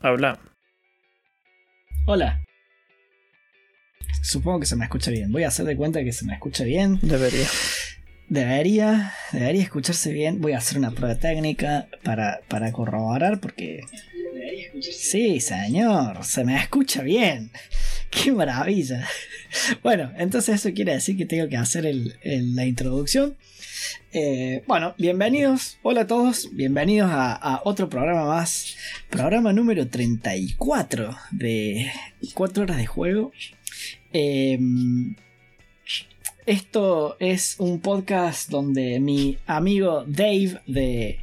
habla. Hola. Supongo que se me escucha bien. Voy a hacer de cuenta que se me escucha bien. Debería. Debería, debería escucharse bien. Voy a hacer una prueba técnica para, para corroborar porque... Sí, señor, se me escucha bien. ¡Qué maravilla! Bueno, entonces eso quiere decir que tengo que hacer la introducción. Eh, bueno, bienvenidos, hola a todos, bienvenidos a, otro programa más, programa número 34 de 4 horas de juego. Em, esto es un podcast donde mi amigo Dave de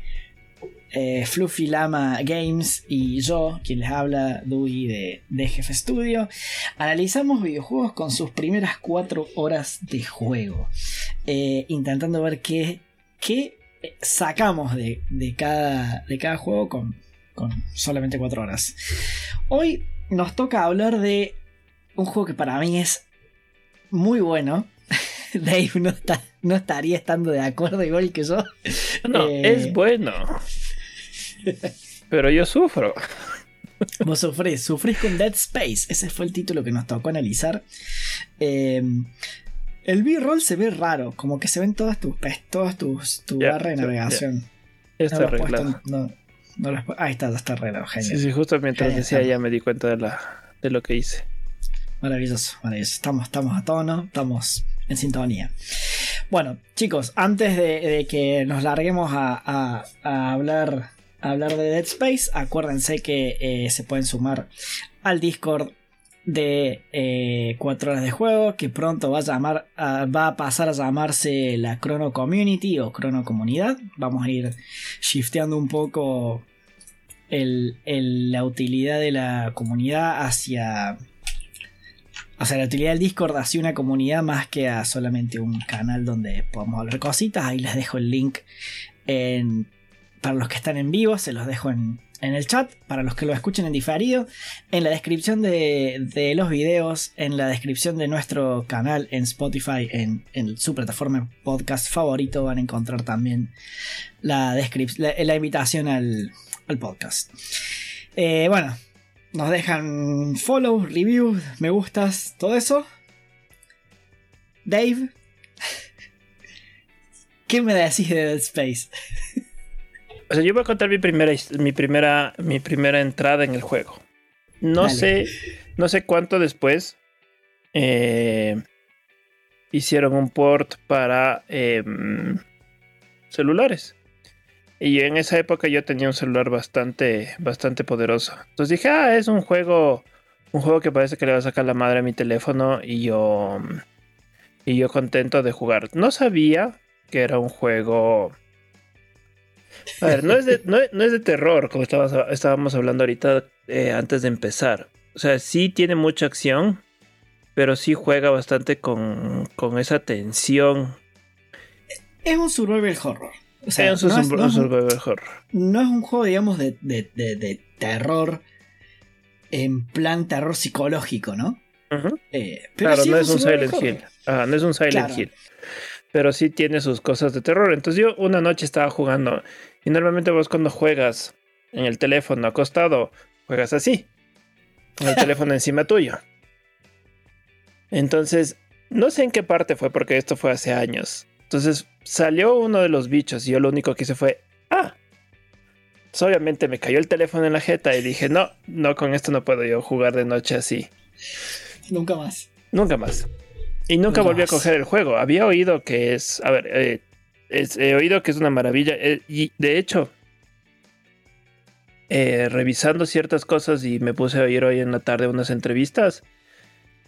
eh, Fluffy Lama Games y yo, quien les habla, Dewey de, de Jefe Studio, analizamos videojuegos con sus primeras 4 horas de juego, eh, intentando ver qué, qué sacamos de, cada, de cada juego con, con solamente 4 horas. Hoy nos toca hablar de un juego que para mí es muy bueno. Dave no, no estaría estando de acuerdo igual que yo. No, es eh, bueno. Pero yo sufro. Vos sufrís, sufrís con Dead Space. Ese fue el título que nos tocó analizar. Em, el B-roll se ve raro, como que se ven todas tus todas tus tu barra de navegación. Está arreglado. ahí está, está arreglado, genial. Sí, sí, justo mientras decía ya me di cuenta de, la, de lo que hice. Maravilloso, maravilloso. Estamos, estamos a tono, estamos en sintonía. Bueno, chicos, antes de, que nos larguemos a hablar hablar de Dead Space, acuérdense que eh, se pueden sumar al Discord de 4 eh, horas de juego que pronto va a llamar va a pasar a llamarse la Chrono Community o Chrono Comunidad. Vamos a ir shifteando un poco la utilidad de la comunidad hacia o sea la utilidad del Discord hacia una comunidad más que a solamente un canal donde podamos hablar cositas. Ahí les dejo el link en para los que están en vivo, se los dejo en, el chat. Para los que lo escuchen en diferido, en la descripción de, los videos, en la descripción de nuestro canal en Spotify, en, su plataforma podcast favorito, van a encontrar también la, la, invitación al, podcast. Eh, bueno, nos dejan follow, review, me gustas, todo eso. Dave, ¿qué me decís de Dead Space? O sea, yo voy a contar mi primera, mi primera, mi primera entrada en el juego. No sé, no sé cuánto después eh, hicieron un port para em, celulares. Y en esa época yo tenía un celular bastante, bastante poderoso. Entonces dije, ah, es un juego, un juego que parece que le va a sacar la madre a mi teléfono y yo, y yo contento de jugar. No sabía que era un juego a ver, no es de, no, es de terror, como estábamos, hablando ahorita eh, antes de empezar. O sea, sí tiene mucha acción, pero sí juega bastante con, con esa tensión. Es un survival horror. O sea, es un, survival horror. No es un juego, digamos, de, de, terror en plan terror psicológico, ¿no? Eh, claro, no es un Silent Hill. no es un Silent Hill pero sí tiene sus cosas de terror. Entonces yo una noche estaba jugando y normalmente vos cuando juegas en el teléfono acostado, juegas así, con el teléfono encima tuyo. Entonces, no sé en qué parte fue porque esto fue hace años. Entonces salió uno de los bichos y yo lo único que hice fue, ah. Entonces, obviamente me cayó el teléfono en la jeta y dije, no, no, con esto no puedo yo jugar de noche así. Nunca más. Nunca más. Y nunca volví a coger el juego. Había oído que es. A ver, eh, he oído que es una maravilla. Eh, y de hecho, eh, revisando ciertas cosas y me puse a oír hoy en la tarde unas entrevistas.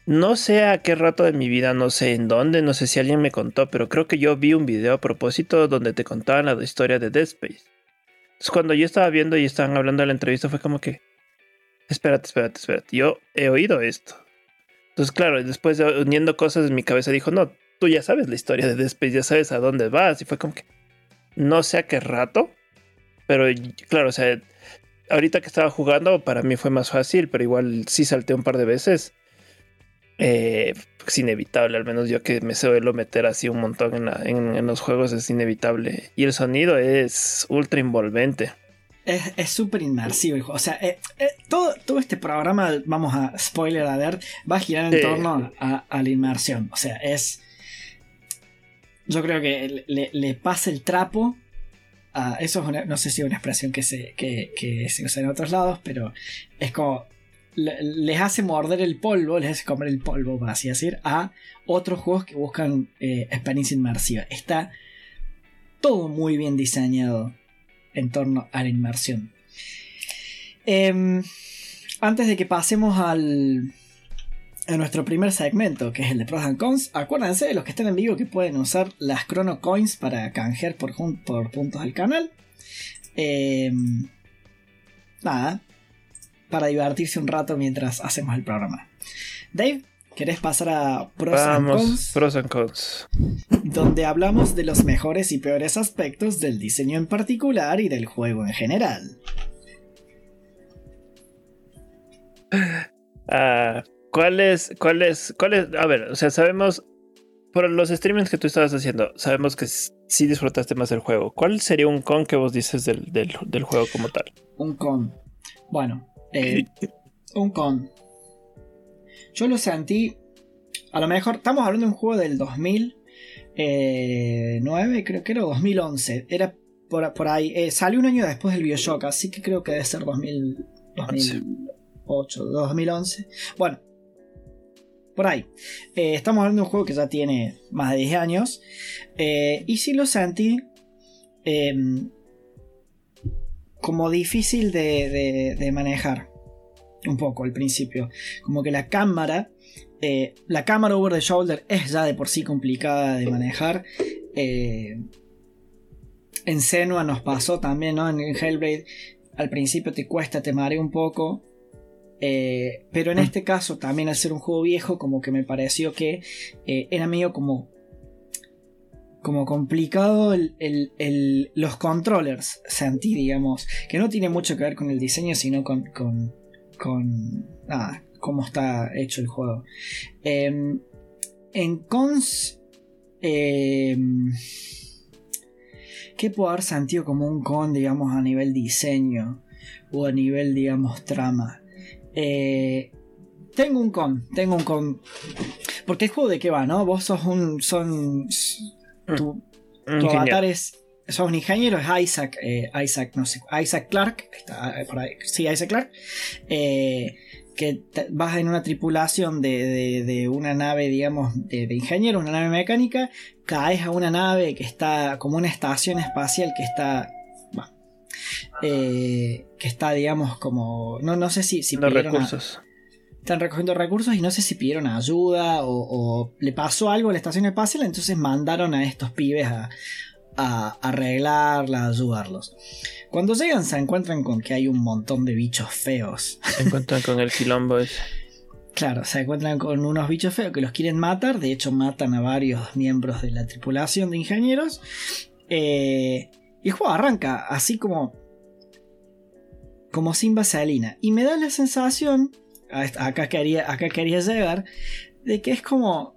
No sé a qué rato de mi vida, no sé en dónde, no sé si alguien me contó, pero creo que yo vi un video a propósito donde te contaban la historia de Dead Space. Entonces cuando yo estaba viendo y estaban hablando de la entrevista fue como que, espérate, espérate, espérate, yo he oído esto. Entonces, claro, después de uniendo cosas en mi cabeza dijo, no, tú ya sabes la historia de Dead ya sabes a dónde vas. Y fue como que, no sé a qué rato, pero claro, o sea, ahorita que estaba jugando para mí fue más fácil, pero igual sí salté un par de veces. Eh, es inevitable, al menos yo que me suelo meter así un montón en, en, los juegos es inevitable. Y el sonido es ultra envolvente. Es súper inmersivo el juego. O sea, eh, eh, todo, todo este programa, vamos a spoiler a ver, va a girar en torno a, la inmersión. O sea, es. Yo creo que le, pasa el trapo. A, eso es una, no sé si es una expresión que se, que, se usa en otros lados, pero es como. les hace morder el polvo, les hace comer el polvo, por así decir, a otros juegos que buscan eh, experiencia inmersiva. Está todo muy bien diseñado en torno a la inmersión. Em, antes de que pasemos al, a nuestro primer segmento, que es el de pros and cons, acuérdense de los que estén en vivo que pueden usar las Chrono Coins para canjear por, puntos del canal. Em, nada, para divertirse un rato mientras hacemos el programa. Dave, ¿Querés pasar a pros and cons? Pros and cons. Donde hablamos de los mejores y peores aspectos del diseño en particular y del juego en general. Ah, ¿Cuál es, cuál es, cuál es? A ver, o sea, sabemos por los streamings que tú estabas haciendo, sabemos que sí disfrutaste más el juego. ¿Cuál sería un con que vos dices del, juego como tal? Un con. Bueno, eh, un con. Yo lo sentí. A lo mejor. Estamos hablando de un juego del 2009, eh, creo que era 2011. Era por, ahí. Eh, salió un año después del Bioshock, así que creo que debe ser 2008, 2011. Bueno, por ahí. Eh, estamos hablando de un juego que ya tiene más de 10 años. y sí lo sentí. Como difícil de manejar un poco al principio. Como que la cámara, eh, la cámara over the shoulder es ya de por sí complicada de manejar. Eh, en Senua nos pasó también, ¿no? En Hellblade al principio te cuesta, te marea un poco. Eh, pero en este caso, también al ser un juego viejo, como que me pareció que era medio como. Como complicado los controllers, sentí, digamos, que no tiene mucho que ver con el diseño, sino con nada, cómo está hecho el juego. Em, en cons, em, ¿qué puedo haber sentido como un con, digamos, a nivel diseño o a nivel, digamos, trama? Eh, tengo un con, tengo un con. Porque el juego de qué va, ¿no? Vos sos un. Son. Tu, tu avatar es sos un ingeniero, es Isaac, eh, Isaac, no sé, Isaac Clark, está eh, por ahí, sí, Isaac Clark, eh, que vas en una tripulación de, una nave, digamos, de, ingeniero, una nave mecánica, caes a una nave que está como una estación espacial que está, que está, digamos, como, no, no sé si, si Los recursos. están recogiendo recursos y no sé si pidieron ayuda o, o, le pasó algo a la estación espacial, entonces mandaron a estos pibes a, a arreglarla, a ayudarlos. Cuando llegan se encuentran con que hay un montón de bichos feos. Se encuentran con el quilombo ese. Claro, se encuentran con unos bichos feos que los quieren matar. De hecho, matan a varios miembros de la tripulación de ingenieros. Eh, y el juego arranca así como. como sin vaselina. Y me da la sensación. Acá quería, acá quería llegar. De que es como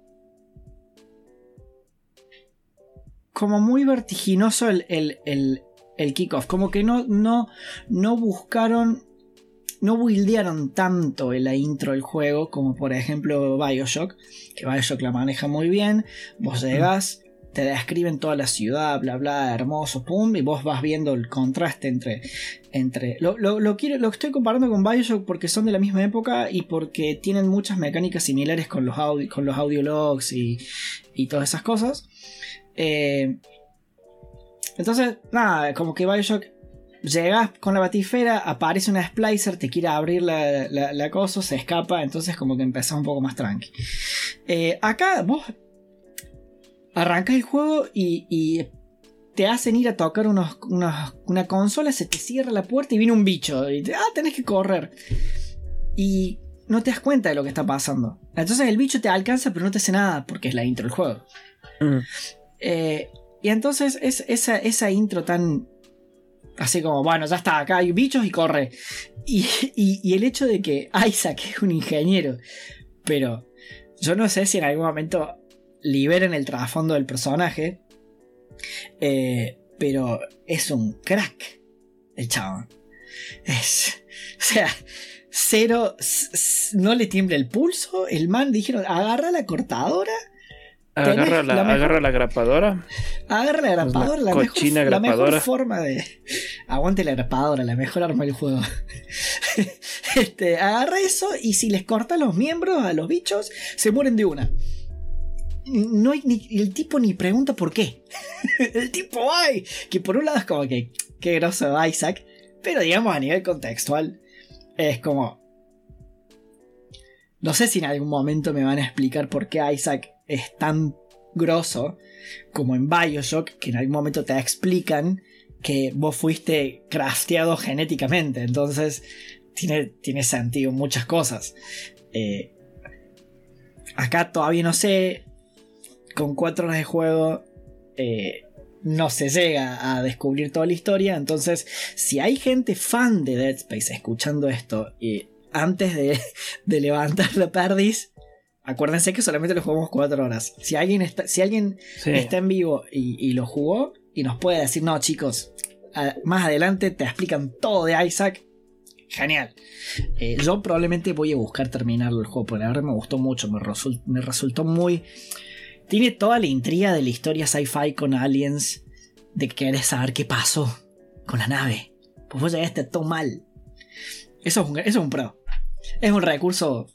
como muy vertiginoso el, el, kickoff. Como que no, no, no buscaron, no buildearon tanto en la intro del juego como por ejemplo Bioshock, que Bioshock la maneja muy bien. Vos llegás, te describen toda la ciudad, bla bla, hermoso, pum, y vos vas viendo el contraste entre. entre lo, lo, quiero, lo estoy comparando con Bioshock porque son de la misma época y porque tienen muchas mecánicas similares con los, con los audiologs y, y todas esas cosas. Eh, entonces, nada, como que Bioshock llegas con la batifera, aparece una splicer, te quiere abrir la, la, cosa, se escapa, entonces como que empezás un poco más tranqui. Eh, acá vos arrancas el juego y, te hacen ir a tocar una consola, se te cierra la puerta y viene un bicho y te, ah, tenés que correr. Y no te das cuenta de lo que está pasando. Entonces el bicho te alcanza pero no te hace nada porque es la intro del juego. Mm. Eh, y entonces es esa, esa, intro tan... Así como, bueno, ya está, acá hay bichos y corre. Y, el hecho de que Isaac es un ingeniero, pero yo no sé si en algún momento liberen el trasfondo del personaje, eh, pero es un crack el chabón. Es, o sea, cero, no le tiembla el pulso. El man dijeron, agarra la cortadora. Agarra la, agarra la grapadora. Agarra la grapadora, la, mejor, la mejor forma de. Aguante la grapadora, la mejor arma del juego. este, agarra eso y si les corta los miembros a los bichos, se mueren de una. No hay ni, el tipo ni pregunta por qué. el tipo ay. Que por un lado es como que. Qué groso Isaac. Pero digamos a nivel contextual. Es como. No sé si en algún momento me van a explicar por qué Isaac es tan grosso como en Bioshock, que en algún momento te explican que vos fuiste crafteado genéticamente. Entonces, tiene, tiene sentido muchas cosas. Eh, acá todavía no sé. Con cuatro horas de juego. Eh, no se llega a descubrir toda la historia. Entonces, si hay gente fan de Dead Space escuchando esto y antes de, de levantar la perdiz, acuérdense que solamente lo jugamos 4 horas. Si alguien está, si alguien está en vivo y, lo jugó y nos puede decir, no, chicos, más adelante te explican todo de Isaac. Genial. Eh, yo probablemente voy a buscar terminar el juego, porque la verdad me gustó mucho, me, me resultó muy... Tiene toda la intriga de la historia sci-fi con aliens, de que querés saber qué pasó con la nave. Pues vos llegaste todo mal. Eso es un, eso es un pro. Es un recurso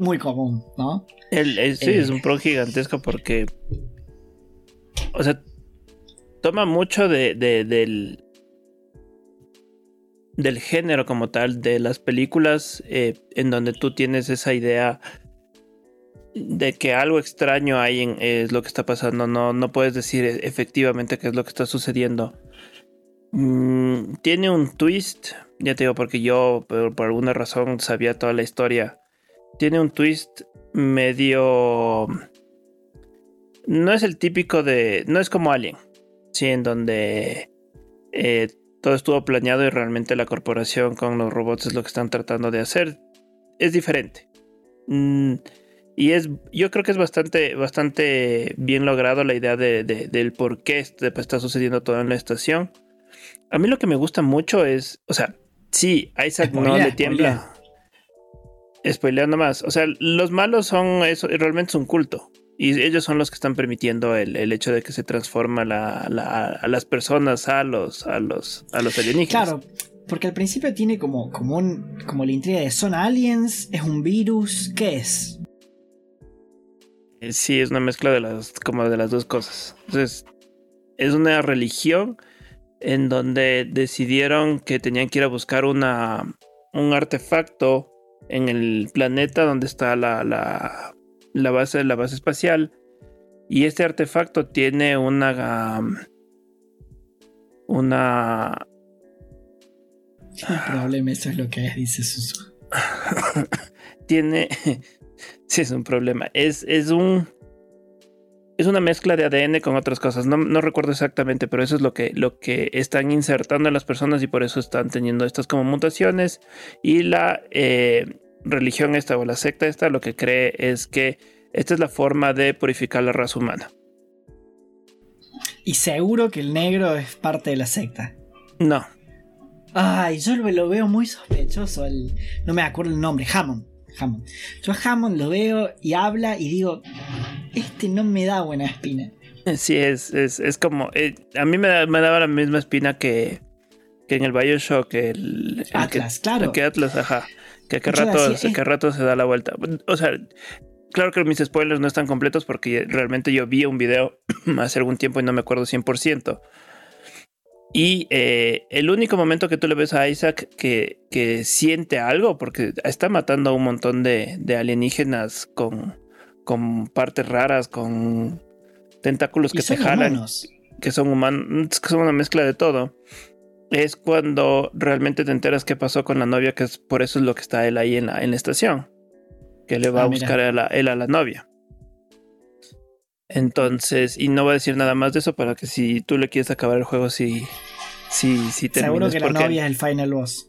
muy común, ¿no? El, sí, es eh, un pro gigantesco porque. O sea, toma mucho de, del. del género como tal, de las películas eh, en donde tú tienes esa idea de que algo extraño hay en es lo que está pasando. No, no puedes decir efectivamente qué es lo que está sucediendo. Mm, tiene un twist, ya te digo, porque yo por, alguna razón sabía toda la historia tiene un twist medio... No es el típico de... No es como Alien. Sí, en donde eh, todo estuvo planeado y realmente la corporación con los robots es lo que están tratando de hacer. Es diferente. Mm, y es, yo creo que es bastante, bastante bien logrado la idea de, del por qué está sucediendo todo en la estación. A mí lo que me gusta mucho es, o sea, sí, Isaac no le tiembla. Spoileando más. O sea, los malos son eso, realmente es un culto. Y ellos son los que están permitiendo el, hecho de que se transforma a las personas a los, a los, a los alienígenas. Claro, porque al principio tiene como, como, un, como la intriga de son aliens, es un virus, ¿qué es? Eh, sí, es una mezcla de las, como de las dos cosas. Entonces, es una religión en donde decidieron que tenían que ir a buscar una, un artefacto en el planeta donde está la, la, base, la base espacial. Y este artefacto tiene una. Una. problema, eso es lo que dice Susu. tiene. sí, es un problema. Es, es un es una mezcla de ADN con otras cosas. No, recuerdo exactamente, pero eso es lo que, lo que están insertando en las personas y por eso están teniendo estas como mutaciones. Y la eh, religión esta o la secta esta lo que cree es que esta es la forma de purificar la raza humana. Y seguro que el negro es parte de la secta. No. Ay, yo lo veo muy sospechoso. no me acuerdo el nombre. Hammond. Hammond. Yo a Hammond lo veo y habla y digo, este no me da buena espina. Sí, es, es, como. Eh, a mí me, daba la misma espina que, que en el Bioshock. El, Atlas, claro. Que Atlas, ajá. Que a rato, que rato se da la vuelta. O sea, claro que mis spoilers no están completos porque realmente yo vi un video hace algún tiempo y no me acuerdo 100%. Y eh, el único momento que tú le ves a Isaac que, que siente algo, porque está matando a un montón de, de alienígenas con, con partes raras, con tentáculos que se jalan, que son humanos, que son una mezcla de todo. Es cuando realmente te enteras qué pasó con la novia, que es por eso es lo que está él ahí en la, en la estación. Que le va a ah, buscar a la, él a la novia. Entonces, y no voy a decir nada más de eso para que si tú le quieres acabar el juego, si, si, si Seguro que la novia es el final boss.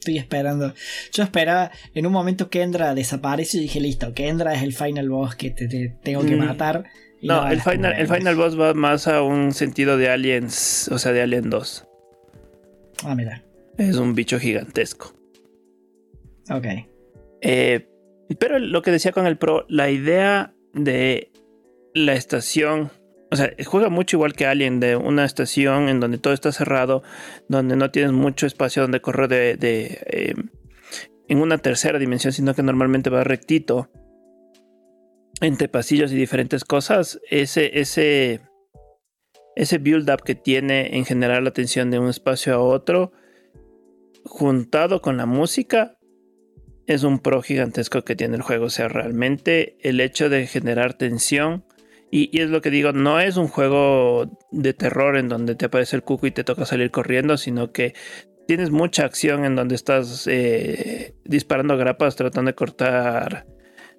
Estoy esperando. Yo esperaba, en un momento Kendra desaparece y dije, listo, Kendra es el final boss que te, tengo que mm. matar. no, el, final, el final boss va más a un sentido de Aliens, o sea, de Alien 2. Ah, mira. Es un bicho gigantesco. Ok. Eh, pero lo que decía con el Pro, la idea de la estación, o sea, juega mucho igual que Alien, de una estación en donde todo está cerrado, donde no tienes mucho espacio donde correr de, eh, en una tercera dimensión, sino que normalmente va rectito entre pasillos y diferentes cosas. Ese, ese, ese build-up que tiene en generar la atención de un espacio a otro, juntado con la música, es un pro gigantesco que tiene el juego. O sea, realmente el hecho de generar tensión. Y, es lo que digo, no es un juego de terror en donde te aparece el cuco y te toca salir corriendo, sino que tienes mucha acción en donde estás eh, disparando grapas, tratando de cortar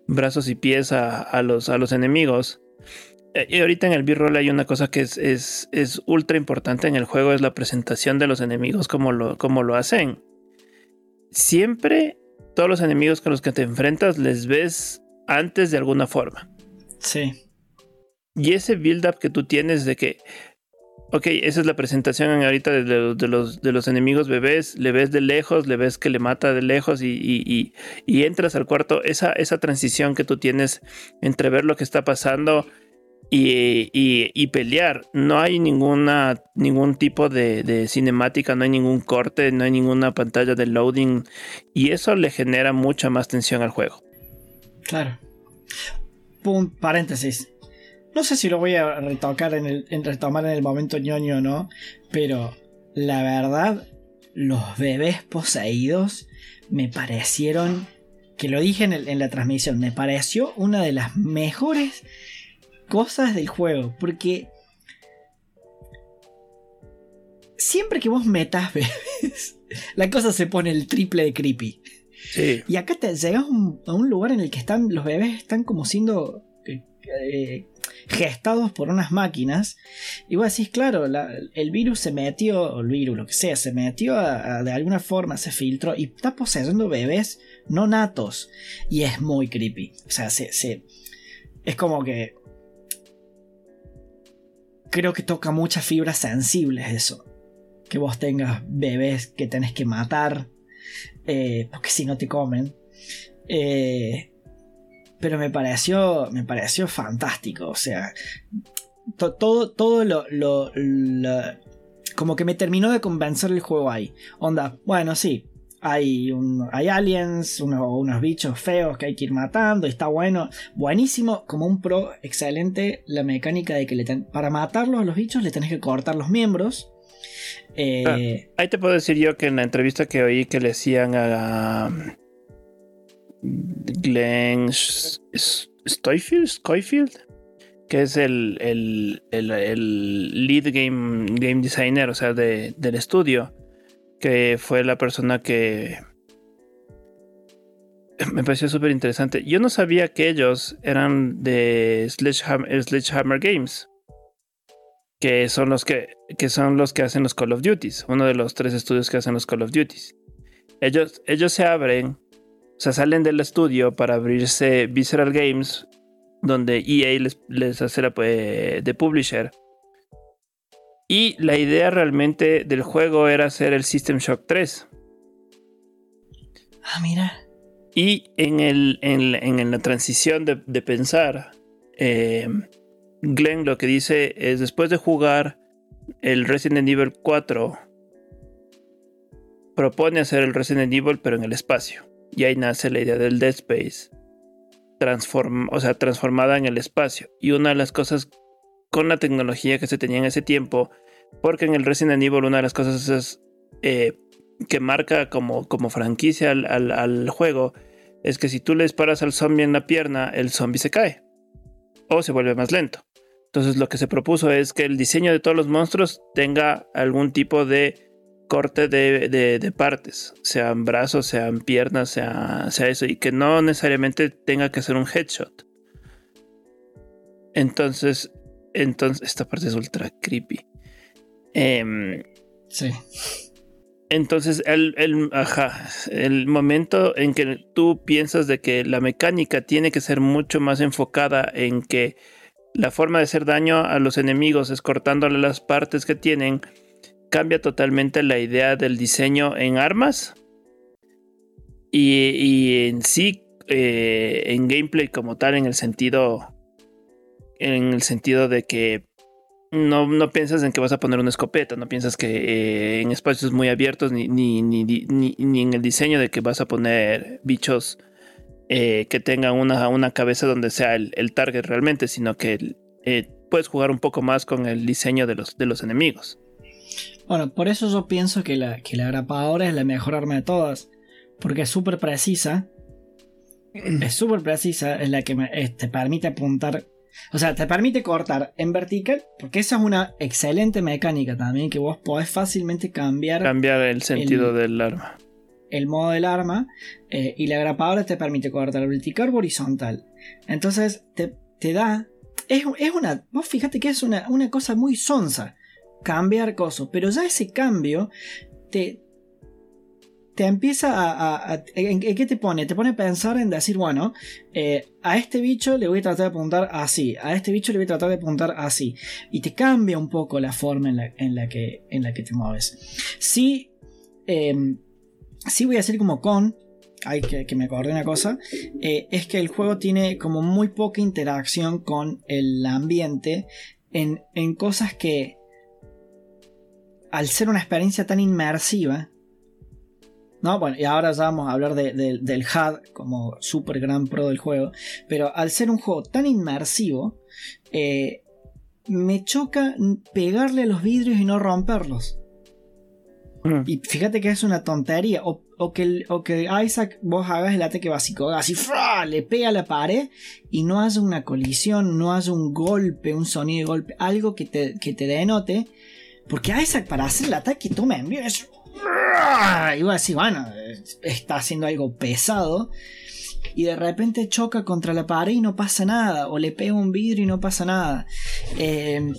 brazos y pies a, los, a los enemigos. Eh, y ahorita en el B-roll hay una cosa que es, es, es, ultra importante en el juego, es la presentación de los enemigos, como lo, como lo hacen. Siempre todos los enemigos con los que te enfrentas les ves antes de alguna forma. Sí. Y ese build-up que tú tienes de que, ok, esa es la presentación ahorita de, los, de los enemigos bebés, le ves de lejos, le ves que le mata de lejos y, y entras al cuarto, esa, esa transición que tú tienes entre ver lo que está pasando y, pelear. No hay ninguna, ningún tipo de, cinemática, no hay ningún corte, no hay ninguna pantalla de loading. Y eso le genera mucha más tensión al juego. Claro. Punto, paréntesis. No sé si lo voy a retocar en el, en retomar en el momento ñoño o no, pero la verdad, los bebés poseídos me parecieron, que lo dije en, en la transmisión, me pareció una de las mejores cosas del juego. Porque siempre que vos metas bebés, la cosa se pone el triple de creepy. Y acá te llegas a un lugar en el que están los bebés están como siendo eh, eh, gestados por unas máquinas. Y vos decís, claro, el virus se metió, o el virus, lo que sea, se metió de alguna forma, se filtró y está poseyendo bebés no natos. Y es muy creepy. O sea, se, es como que creo que toca muchas fibras sensibles eso. Que vos tengas bebés que tenés que matar, eh, porque si no te comen. Eh, pero me pareció, me pareció fantástico, o sea, todo, todo lo, lo, como que me terminó de convencer el juego ahí. Onda, bueno, sí, hay, un, hay aliens, unos bichos feos que hay que ir matando, está bueno, buenísimo, como un pro, excelente la mecánica de que le para matarlos a los bichos le tenés que cortar los miembros. Eh, ah, ahí te puedo decir yo que en la entrevista que oí que le decían a Glenn Stoyfield, que es el, el, el, lead game, game designer, o sea, del estudio que fue la persona que me pareció súper interesante. Yo no sabía que ellos eran de Sledgehammer, Games, que son los que, que, son los que hacen los Call of Duties, uno de los tres estudios que hacen los Call of Duties. Ellos, ellos se abren, sea, salen del estudio para abrirse Visceral Games, donde EA les, les hace la, pues, de publisher. Y la idea realmente del juego era hacer el System Shock 3. Ah, mira. Y en, el, en, la transición de, pensar, eh, Glenn lo que dice es después de jugar el Resident Evil 4, propone hacer el Resident Evil pero en el espacio. Y ahí nace la idea del Dead Space, o sea, transformada en el espacio. Y una de las cosas con la tecnología que se tenía en ese tiempo, porque en el Resident Evil una de las cosas eh, que marca como, como franquicia al, juego es que si tú le disparas al zombie en la pierna, el zombie se cae o se vuelve más lento. Entonces lo que se propuso es que el diseño de todos los monstruos tenga algún tipo de corte de, partes, sean brazos, sean piernas, sea, sea, eso, y que no necesariamente tenga que ser un headshot. Entonces entonces, esta parte es ultra creepy. Em, sí. Entonces, el, el momento en que tú piensas de que la mecánica tiene que ser mucho más enfocada en que la forma de hacer daño a los enemigos es cortándole las partes que tienen, cambia totalmente la idea del diseño en armas y, en sí eh, en gameplay como tal en el sentido en el sentido de que no, no, piensas en que vas a poner una escopeta, no piensas que eh, en espacios muy abiertos ni, ni, ni, ni, en el diseño de que vas a poner bichos eh, que tengan una, una, cabeza donde sea el, target realmente, sino que puedes jugar un poco más con el diseño de los, de los enemigos. Bueno, por eso yo pienso que la, que la grapadora es la mejor arma de todas, porque es súper precisa. Es súper precisa, es la que te permite apuntar o sea, te permite cortar en vertical, porque esa es una excelente mecánica también, que vos podés fácilmente cambiar. Cambiar el sentido del arma. El modo del arma, eh, y la grapadora te permite cortar vertical o horizontal. Entonces, te, te da. Es, es, una. Vos fíjate que es una, una cosa muy sonsa cambiar cosas, pero ya ese cambio te, te empieza a... ¿en, qué te pone? Te pone a pensar en decir, bueno, eh, a este bicho le voy a tratar de apuntar así, a este bicho le voy a tratar de apuntar así. Y te cambia un poco la forma en la, que, en la que te mueves. Sí, em, sí voy a decir como con, hay que, que me acordé una cosa, eh, es que el juego tiene como muy poca interacción con el ambiente en, en cosas que al ser una experiencia tan inmersiva, ¿no? Bueno, y ahora ya vamos a hablar del HUD como super gran pro del juego. Pero al ser un juego tan inmersivo, eh, me choca pegarle a los vidrios y no romperlos. Mm. Y fíjate que es una tontería. O, que, que, Isaac vos hagas el ataque básico, así, le pega a la pared y no haya una colisión, no haya un golpe, un sonido de golpe, algo que te, que te denote. Porque Isaac para hacer el ataque toma envío es y a decir, bueno, está haciendo algo pesado. Y de repente choca contra la pared y no pasa nada. O le pega un vidrio y no pasa nada. Em,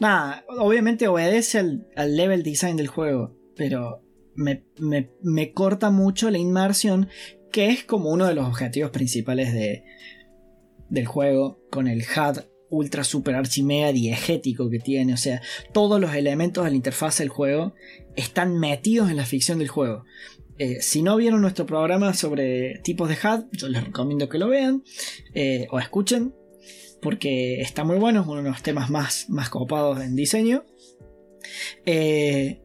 nada, obviamente obedece al, level design del juego. Pero me, corta mucho la inmersión. Que es como uno de los objetivos principales de, del juego. Con el HUD ultra super archimega diegético que tiene. O sea, todos los elementos de la interfaz del juego están metidos en la ficción del juego. Eh, si no vieron nuestro programa sobre tipos de HUD, yo les recomiendo que lo vean eh, o escuchen, porque está muy bueno, es uno de los temas más, más copados en diseño. Eh,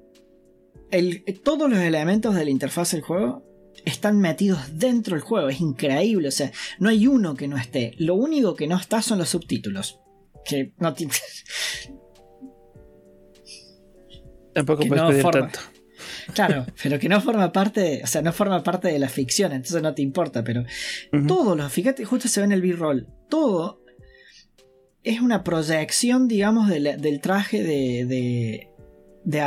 todos los elementos de la interfaz del juego están metidos dentro del juego, es increíble, o sea, no hay uno que no esté, lo único que no está son los subtítulos. Que no Tampoco puedes pedir tanto. Claro, pero que no forma parte, o sea, no forma parte de la ficción, entonces no te importa, pero todo lo, fíjate, justo se ve en el B-roll, todo es una proyección, digamos, del traje de, de,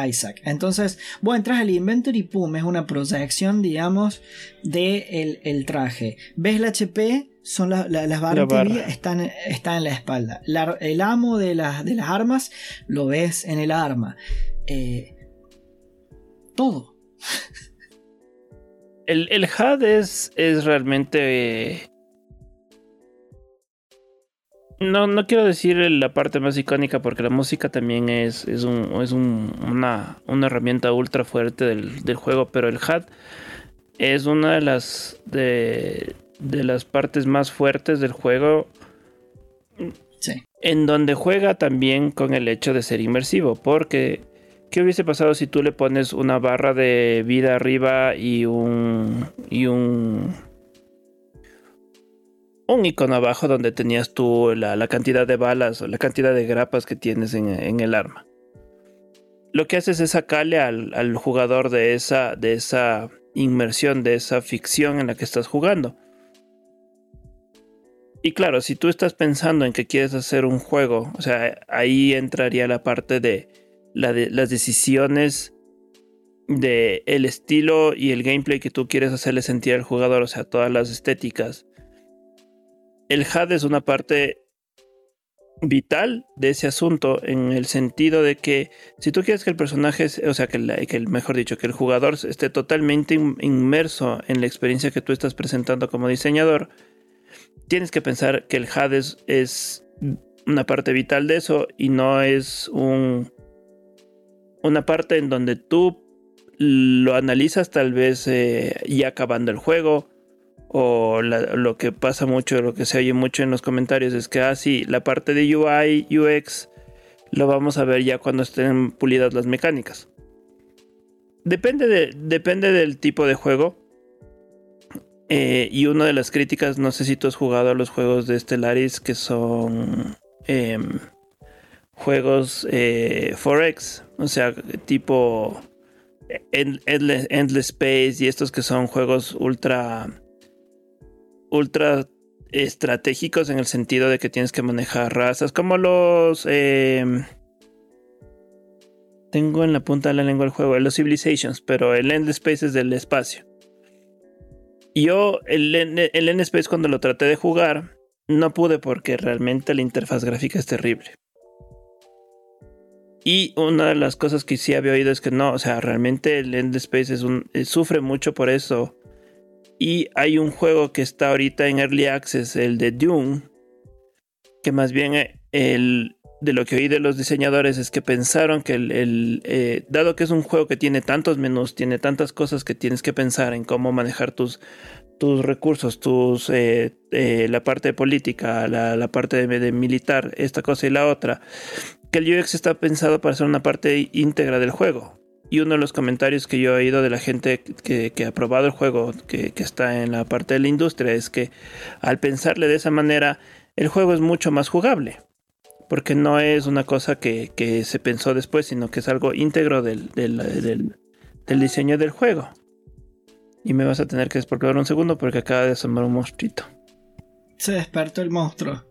Isaac. Entonces, vos entras al inventory pum, es una proyección, digamos, de el, traje. ¿Ves el HP? Son las barras están, están en la espalda. el amo de, de las armas lo ves en el arma. Eh, todo. El, el HUD es, es realmente... no, no quiero decir la parte más icónica porque la música también es, es, una, herramienta ultra fuerte del, juego, pero el HUD es una de las, de, de las partes más fuertes del juego. En donde juega también con el hecho de ser inmersivo, porque ¿Qué hubiese pasado si tú le pones una barra de vida arriba y un. y un. Un icono abajo donde tenías tú la, cantidad de balas o la cantidad de grapas que tienes en, el arma? Lo que haces es sacarle al, jugador de esa, de esa inmersión, de esa ficción en la que estás jugando. Y claro, si tú estás pensando en que quieres hacer un juego, o sea, ahí entraría la parte de las decisiones de el estilo y el gameplay que tú quieres hacerle sentir al jugador, o sea, todas las estéticas. El HUD es una parte vital de ese asunto en el sentido de que si tú quieres que el personaje, o sea, que, el, mejor dicho, que el jugador esté totalmente inmerso en la experiencia que tú estás presentando como diseñador, tienes que pensar que el HUD es una parte vital de eso y no es un una parte en donde tú lo analizas tal vez eh, ya acabando el juego o lo que pasa mucho, lo que se oye mucho en los comentarios es que ah, la parte de UI, UX lo vamos a ver ya cuando estén pulidas las mecánicas. Depende, de, depende del tipo de juego. Eh, y una de las críticas, no sé si tú has jugado a los juegos de Stellaris que son em, juegos eh, Forex, o sea, tipo Endless, Space y estos que son juegos ultra ultra estratégicos en el sentido de que tienes que manejar razas como los em, tengo en la punta de la lengua el juego, los Civilizations, pero el Endless Space es del espacio. Yo el, el Endless Space cuando lo traté de jugar no pude porque realmente la interfaz gráfica es terrible. Y una de las cosas que sí había oído es que no, o sea, realmente el End Space eh, sufre mucho por eso. Y hay un juego que está ahorita en Early Access, el de Dune, que más bien eh, el, de lo que oí de los diseñadores es que pensaron que el, eh, dado que es un juego que tiene tantos menús, tiene tantas cosas que tienes que pensar en cómo manejar tus, tus recursos, tus, la parte de política, la, parte de, militar, esta cosa y la otra, que el UX está pensado para ser una parte íntegra del juego. Y uno de los comentarios que yo he oído de la gente que, ha probado el juego, que, está en la parte de la industria, es que al pensarle de esa manera, el juego es mucho más jugable. Porque no es una cosa que, se pensó después, sino que es algo íntegro del, diseño del juego. Y me vas a tener que despertar un segundo porque acaba de asomar un monstruito. Se despertó el monstruo.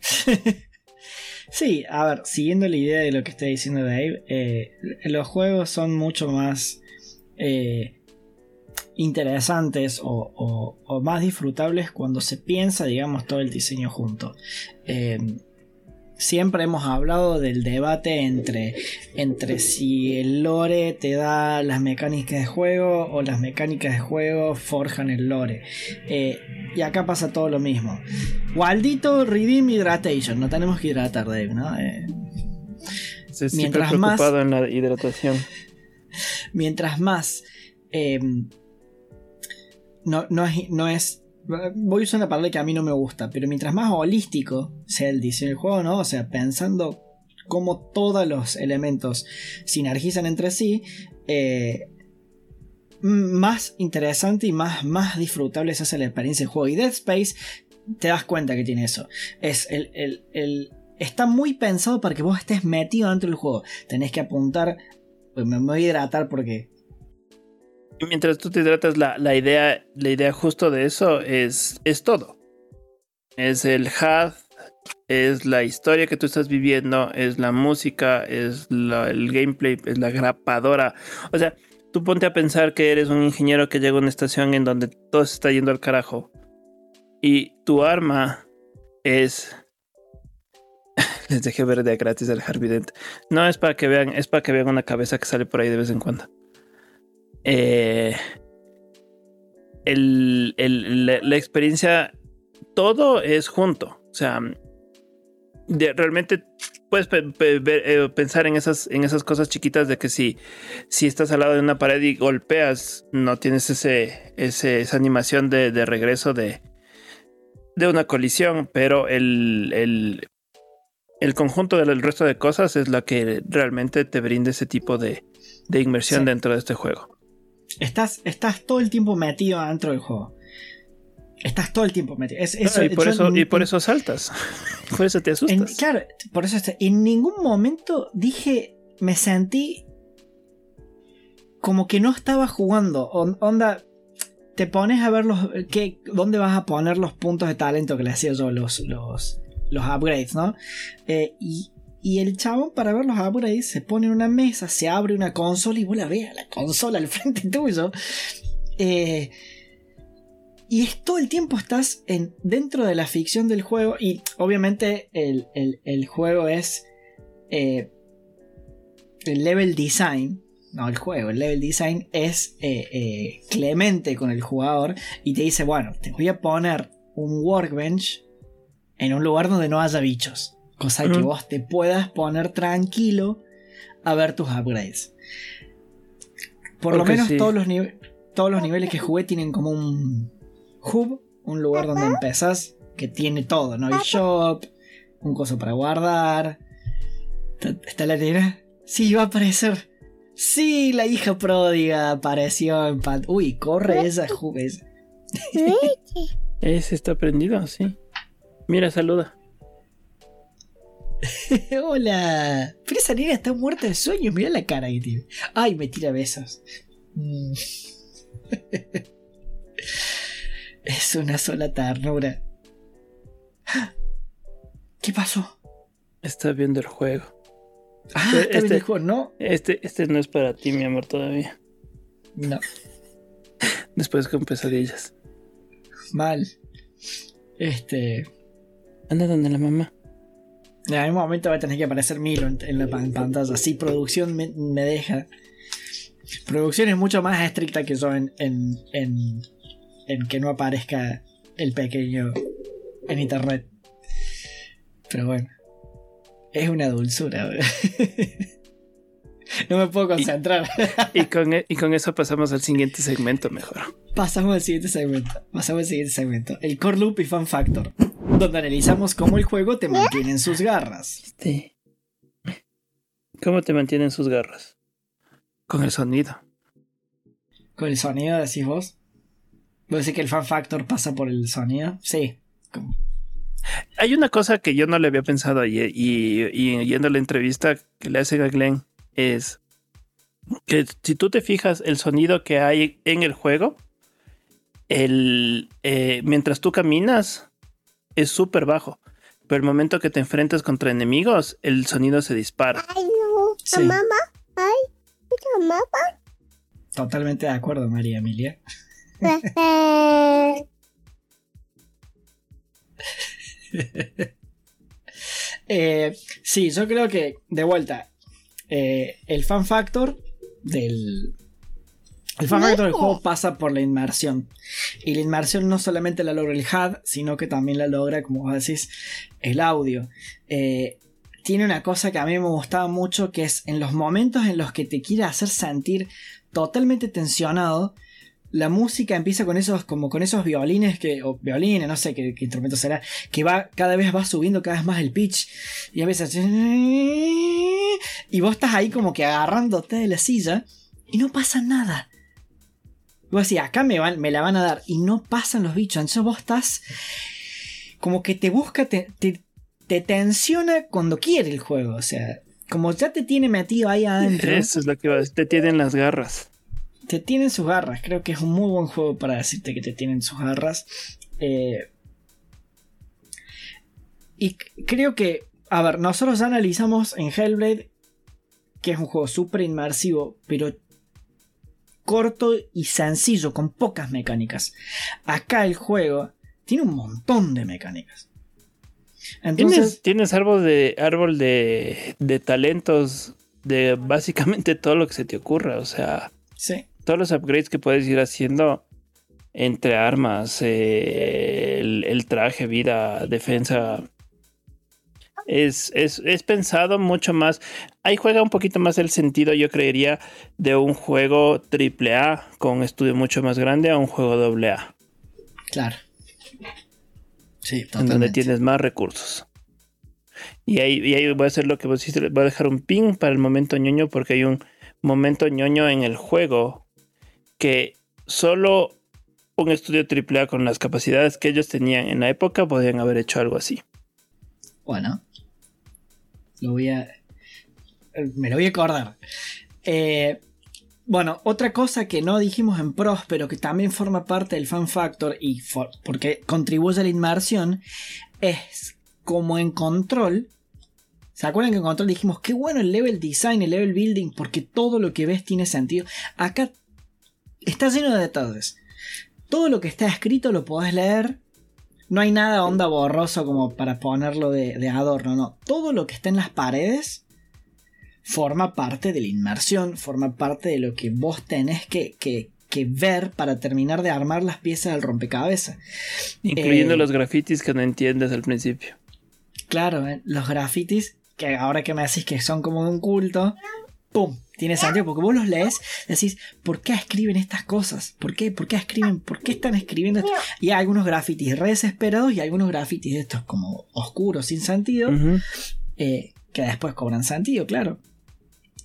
Sí, a ver, siguiendo la idea de lo que está diciendo Dave, eh, los juegos son mucho más eh, interesantes o, más disfrutables cuando se piensa, digamos, todo el diseño junto. Eh, siempre hemos hablado del debate entre, entre si el lore te da las mecánicas de juego o las mecánicas de juego forjan el lore. Eh, y acá pasa todo lo mismo. Waldito, Redeem, Hydratation. No tenemos que hidratar, Dave, ¿no? Eh, mientras más, en la hidratación. Mientras más... Eh, no, no, es, no es voy a usar una palabra que a mí no me gusta, pero mientras más holístico sea el diseño del juego, ¿no? O sea, pensando cómo todos los elementos sinergizan entre sí, eh, más interesante y más, más disfrutable se hace la experiencia del juego. Y Dead Space, te das cuenta que tiene eso. Es el, está muy pensado para que vos estés metido dentro del juego. Tenés que apuntar. Me voy a hidratar porque mientras tú te hidratas, la, idea, la idea justo de eso es, es todo. Es el HUD, es la historia que tú estás viviendo, es la música, es el gameplay, es la grapadora. O sea, tú ponte a pensar que eres un ingeniero que llega a una estación en donde todo se está yendo al carajo. Y tu arma es. Les dejé ver de gratis al Harvident. No es para que vean, es para que vean una cabeza que sale por ahí de vez en cuando. Eh, la, experiencia, todo es junto. O sea, realmente puedes eh, pensar en esas, en esas cosas chiquitas de que si, si estás al lado de una pared y golpeas, no tienes ese, esa animación de, regreso de, de una colisión, pero el, el, el conjunto del resto de cosas es la que realmente te brinda ese tipo de, inmersión dentro de este juego. Estás, estás todo el tiempo metido dentro del juego. Estás todo el tiempo metido. y, por eso, y por eso saltas. por eso te asustas. claro, por eso en ningún momento dije, me sentí como que no estaba jugando. onda, te pones a ver los, qué, dónde vas a poner los puntos de talento que le hacía yo, los, los, los upgrades, ¿no? Eh, y, y el chabón, para ver los upgrades, se pone en una mesa, se abre una consola y vos la ves la consola al frente tuyo. Eh, y es todo el tiempo estás en, dentro de la ficción del juego. Y obviamente el, juego es. Eh, el level design. No, el juego, el level design es eh, clemente con el jugador. Y te dice: Bueno, te voy a poner un workbench en un lugar donde no haya bichos. Cosa que vos te puedas poner tranquilo a ver tus upgrades. Por lo menos todos, los todos los niveles que jugué tienen como un hub, un lugar donde empezás que tiene todo, ¿no? El shop, un coso para guardar. ¿Está la tira? Sí, va a aparecer. Sí, la hija pródiga apareció en pan. Uy, corre esa jugues. Ese está prendido, sí. Mira, saluda. Hola. Pero esa niña está muerta de sueño. Mira la cara que tiene. Ay, me tira besos. Mm. es una sola ternura. ¿Qué pasó? Está viendo el juego. Ah, está este, viendo el juego, ¿no? Este, este no es para ti, mi amor, todavía. No. Después con pesadillas. Mal. Este. Anda donde la mamá. En algún momento va a tener que aparecer Milo en, la pantalla. Así producción me, deja. Producción es mucho más estricta que yo en, en, en, que no aparezca el pequeño en internet. Pero bueno. Es una dulzura. no me puedo concentrar. Y, con, e, y, con, eso pasamos al siguiente segmento mejor. Pasamos al siguiente segmento. Pasamos al siguiente segmento. El core loop y fan factor donde analizamos cómo el juego te mantiene en sus garras. Este, ¿Cómo te mantiene en sus garras? Con el sonido. ¿Con el sonido decís vos? ¿Vos decís que el fan factor pasa por el sonido? Sí. Hay una cosa que yo no le había pensado y, y, yendo la entrevista que le hacen a Glenn es que si tú te fijas el sonido que hay en el juego, el, eh, mientras tú caminas, es súper bajo. Pero el momento que te enfrentas contra enemigos, el sonido se dispara. Ay, no. Mamá. Ay, mamá. Totalmente de acuerdo, María Emilia. eh, sí, yo creo que, de vuelta, eh, el fan factor del, el fan factor del juego pasa por la inmersión. Y la inmersión no solamente la logra el HUD, sino que también la logra, como vos decís, el audio. Eh, tiene una cosa que a mí me gustaba mucho, que es en los momentos en los que te quiere hacer sentir totalmente tensionado, la música empieza con esos, como con esos violines que, o violines, no sé qué, qué, instrumento será, que va, cada vez va subiendo cada vez más el pitch. Y a veces, y vos estás ahí como que agarrándote de la silla y no pasa nada. Vos decís, acá me, van, me la van a dar y no pasan los bichos. Entonces vos estás como que te busca, te, te, tensiona cuando quiere el juego. O sea, como ya te tiene metido ahí adentro. Eso es lo que va Te tienen las garras. Te tienen sus garras. Creo que es un muy buen juego para decirte que te tienen sus garras. Eh, y creo que, a ver, nosotros analizamos en Hellblade, que es un juego súper inmersivo, pero corto y sencillo, con pocas mecánicas. Acá el juego tiene un montón de mecánicas. Entonces, ¿Tienes, árbol de árbol de, de, talentos de básicamente todo lo que se te ocurra. O sea, todos los upgrades que puedes ir haciendo entre armas, eh, el, traje, vida, defensa, es, pensado mucho más. Ahí juega un poquito más el sentido, yo creería, de un juego AAA con un estudio mucho más grande a un juego AA. Claro. Sí, totalmente. En donde tienes más recursos. Y ahí, y ahí voy a hacer lo que vos hiciste. Voy a dejar un ping para el momento ñoño porque hay un momento ñoño en el juego que solo un estudio AAA con las capacidades que ellos tenían en la época podían haber hecho algo así. Bueno, lo voy a. Me lo voy a acordar. Eh, bueno, otra cosa que no dijimos en pros, pero que también forma parte del fan factor y porque contribuye a la inmersión, es como en control. ¿Se acuerdan que en control dijimos qué bueno el level design, el level building, porque todo lo que ves tiene sentido? Acá está lleno de detalles. Todo lo que está escrito lo podés leer no hay nada onda borroso como para ponerlo de, adorno, no. Todo lo que está en las paredes forma parte de la inmersión, forma parte de lo que vos tenés que, ver para terminar de armar las piezas del rompecabezas. Incluyendo eh, los grafitis que no entiendes al principio. Claro, eh, los grafitis, que ahora que me decís que son como de un culto, ¡pum! Tiene sentido porque vos los lees, decís, ¿por qué escriben estas cosas? ¿Por qué? ¿Por qué escriben? ¿Por qué están escribiendo esto? Y hay algunos grafitis re desesperados y algunos grafitis de estos como oscuros, sin sentido, eh, que después cobran sentido, claro.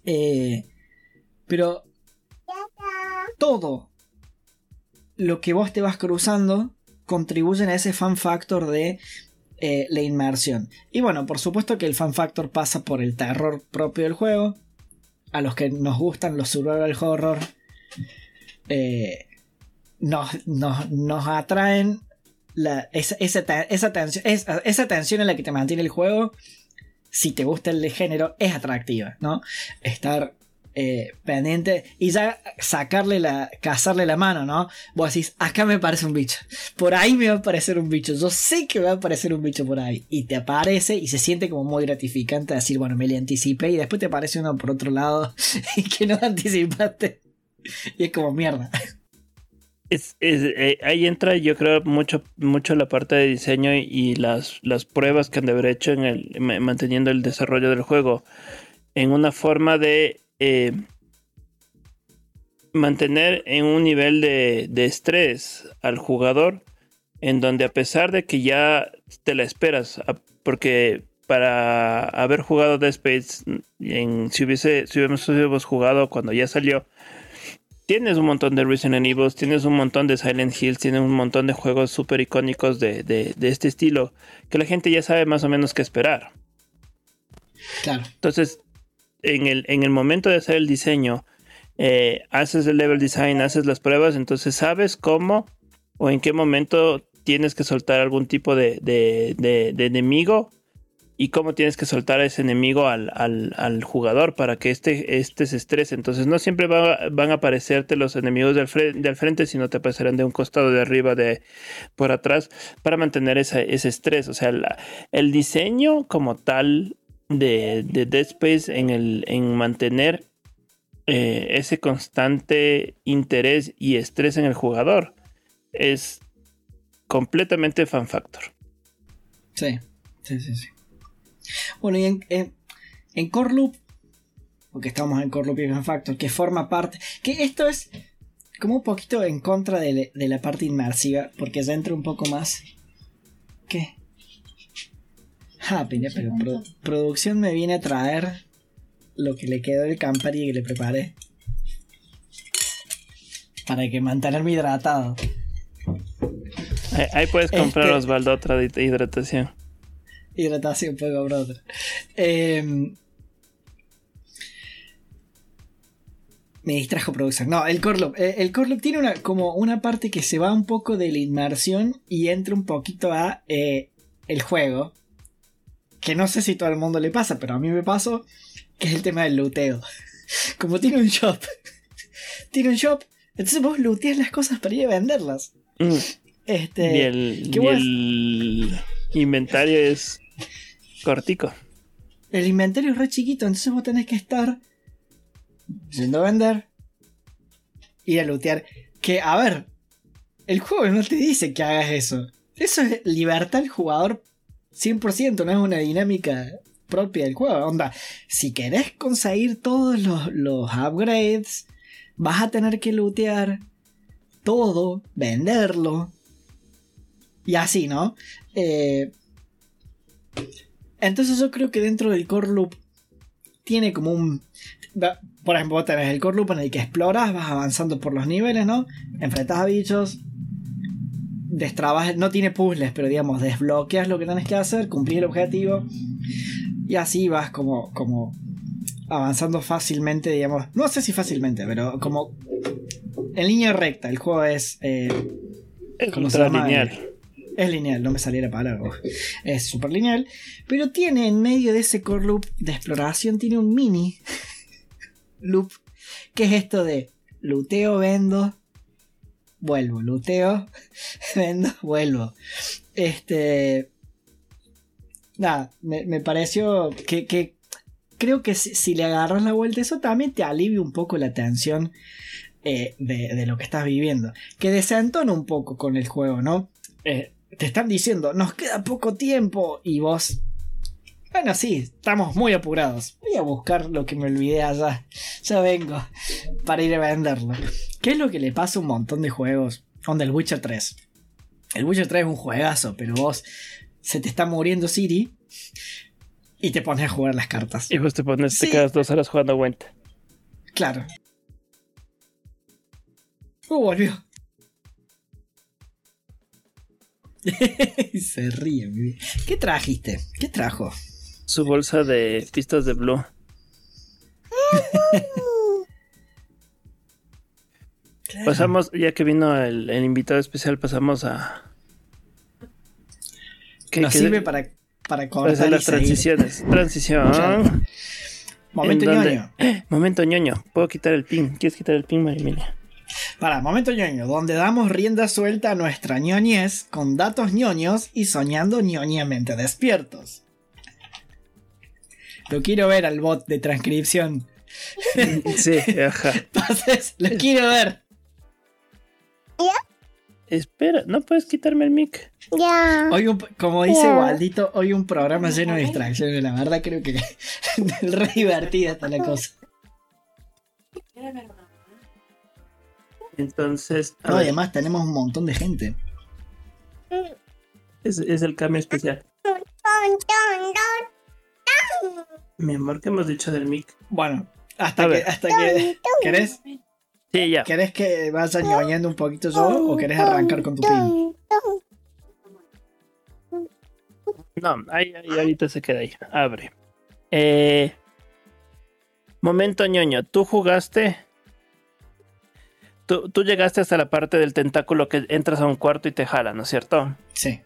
Eh, pero todo lo que vos te vas cruzando contribuyen a ese fan factor de eh, la inmersión. Y bueno, por supuesto que el fan factor pasa por el terror propio del juego. A los que nos gustan los survival horror, eh, nos, atraen esa, esa, tensión, esa, tensión en la que te mantiene el juego. Si te gusta el género, es atractiva, ¿no? Estar eh, pendiente y ya sacarle la, cazarle la mano, ¿no? Vos decís, acá me parece un bicho, por ahí me va a aparecer un bicho, yo sé que va a aparecer un bicho por ahí, y te aparece y se siente como muy gratificante decir, bueno, me le anticipé y después te aparece uno por otro lado y que no anticipaste, y es como mierda. Es, eh, ahí entra, yo creo, mucho, mucho la parte de diseño y, las, las pruebas que han de haber hecho en el, manteniendo el desarrollo del juego. En una forma de eh, mantener en un nivel de, estrés al jugador en donde a pesar de que ya te la esperas, porque para haber jugado Dead Space, en, si, hubiese, si hubiésemos jugado cuando ya salió, tienes un montón de Resident Evil, tienes un montón de Silent Hills, tienes un montón de juegos súper icónicos de, de, este estilo, que la gente ya sabe más o menos qué esperar. Claro. Entonces, en el, en el momento de hacer el diseño, eh, haces el level design, haces las pruebas, entonces sabes cómo o en qué momento tienes que soltar algún tipo de, enemigo y cómo tienes que soltar a ese enemigo al, jugador para que este, este, se estrese. Entonces no siempre van a aparecerte los enemigos del, frente, sino te aparecerán de un costado, de arriba, de por atrás, para mantener ese estrés. O sea, el diseño como tal de, de Dead Space en, el, en mantener eh, ese constante interés y estrés en el jugador es completamente fan factor. Sí, sí, sí, sí. Bueno, y en, en, Core Loop, porque estamos en Core Loop y fan factor, que forma parte, que esto es como un poquito en contra de, de la parte inmersiva, porque ya entra un poco más. ¿Qué? Ah, pero producción me viene a traer lo que le quedó del Campari que le preparé. Para que mantenerme hidratado. Ahí, puedes comprar este, Osvaldo otra de hidratación. Hidratación, puedo comprar otra. Em, me distrajo producción. No, el core eh, El core tiene una, como una parte que se va un poco de la inmersión y entra un poquito a eh, el juego que no sé si todo el mundo le pasa, pero a mí me pasó, que es el tema del looteo. Como tiene un shop, tiene un shop, entonces vos looteas las cosas para ir a venderlas. Mm. Este, y el, inventario es cortico. El inventario es re chiquito, entonces vos tenés que estar yendo a vender, ir a lootear. Que, a ver, el juego no te dice que hagas eso. Eso es libertad al jugador 100% no es una dinámica propia del juego. Onda, si querés conseguir todos los, upgrades, vas a tener que lootear todo, venderlo. Y así, ¿no? Eh, entonces yo creo que dentro del core loop tiene como un... Por ejemplo, tenés el core loop en el que exploras, vas avanzando por los niveles, ¿no? Enfrentas a bichos, destrabas, no tiene puzzles, pero digamos, desbloqueas lo que tienes que hacer, cumplir el objetivo y así vas como, como avanzando fácilmente, digamos, no sé si fácilmente, pero como en línea recta, el juego es... Eh, es lineal. Es lineal, no me saliera para algo. Es súper lineal. Pero tiene en medio de ese core loop de exploración, tiene un mini loop. Que es esto de luteo, vendo, vuelvo, luteo, vendo, vuelvo. Este. Nada, me, pareció que, creo que si, le agarras la vuelta, eso también te alivia un poco la tensión eh, de, lo que estás viviendo. Que desentona un poco con el juego, ¿no? Eh, te están diciendo, nos queda poco tiempo y vos Bueno, sí, estamos muy apurados. Voy a buscar lo que me olvidé allá. Ya vengo para ir a venderlo. ¿Qué es lo que le pasa a un montón de juegos? Onda el Witcher 3. El Witcher 3 es un juegazo, pero vos se te está muriendo Siri y te pones a jugar las cartas. Y vos te pones, Sí. te quedas dos horas jugando a Gwent. Claro. Uh, volvió. se ríe, mi vida. ¿Qué trajiste? ¿Qué trajo? Su bolsa de pistas de Blue. Claro. Pasamos, ya que vino el, el invitado especial, pasamos a. ¿Qué- Nos qué- sirve para, para para cortar las seguir. transiciones. Transición. Claro. Momento ñoño. Momento ñoño. Puedo quitar el pin. ¿Quieres quitar el pin, Marimelia? Para, momento ñoño, donde damos rienda suelta a nuestra ñoñez con datos ñoños y soñando ñoñamente despiertos. Lo quiero ver al bot de transcripción. Sí, ajá. Entonces, lo quiero ver. Espera, no puedes quitarme el mic. Ya. Hoy, un- como dice Yeah. Waldito, hoy un programa lleno de distracciones. La verdad, creo que re divertida está la cosa. Entonces, No, además, tenemos un montón de gente. es, es el cambio especial. Mi amor, ¿qué hemos dicho del mic? Bueno, A hasta que, hasta que. ¿Querés, Sí, ya. ¿Querés que vaya ñoñando un poquito yo o querés arrancar con tu pin? No, ahí, ahí ahorita se queda ahí. Abre. Eh, momento ñoño. Tú jugaste. Tú, tú llegaste hasta la parte del tentáculo que entras a un cuarto y te jala, ¿no es cierto? Sí.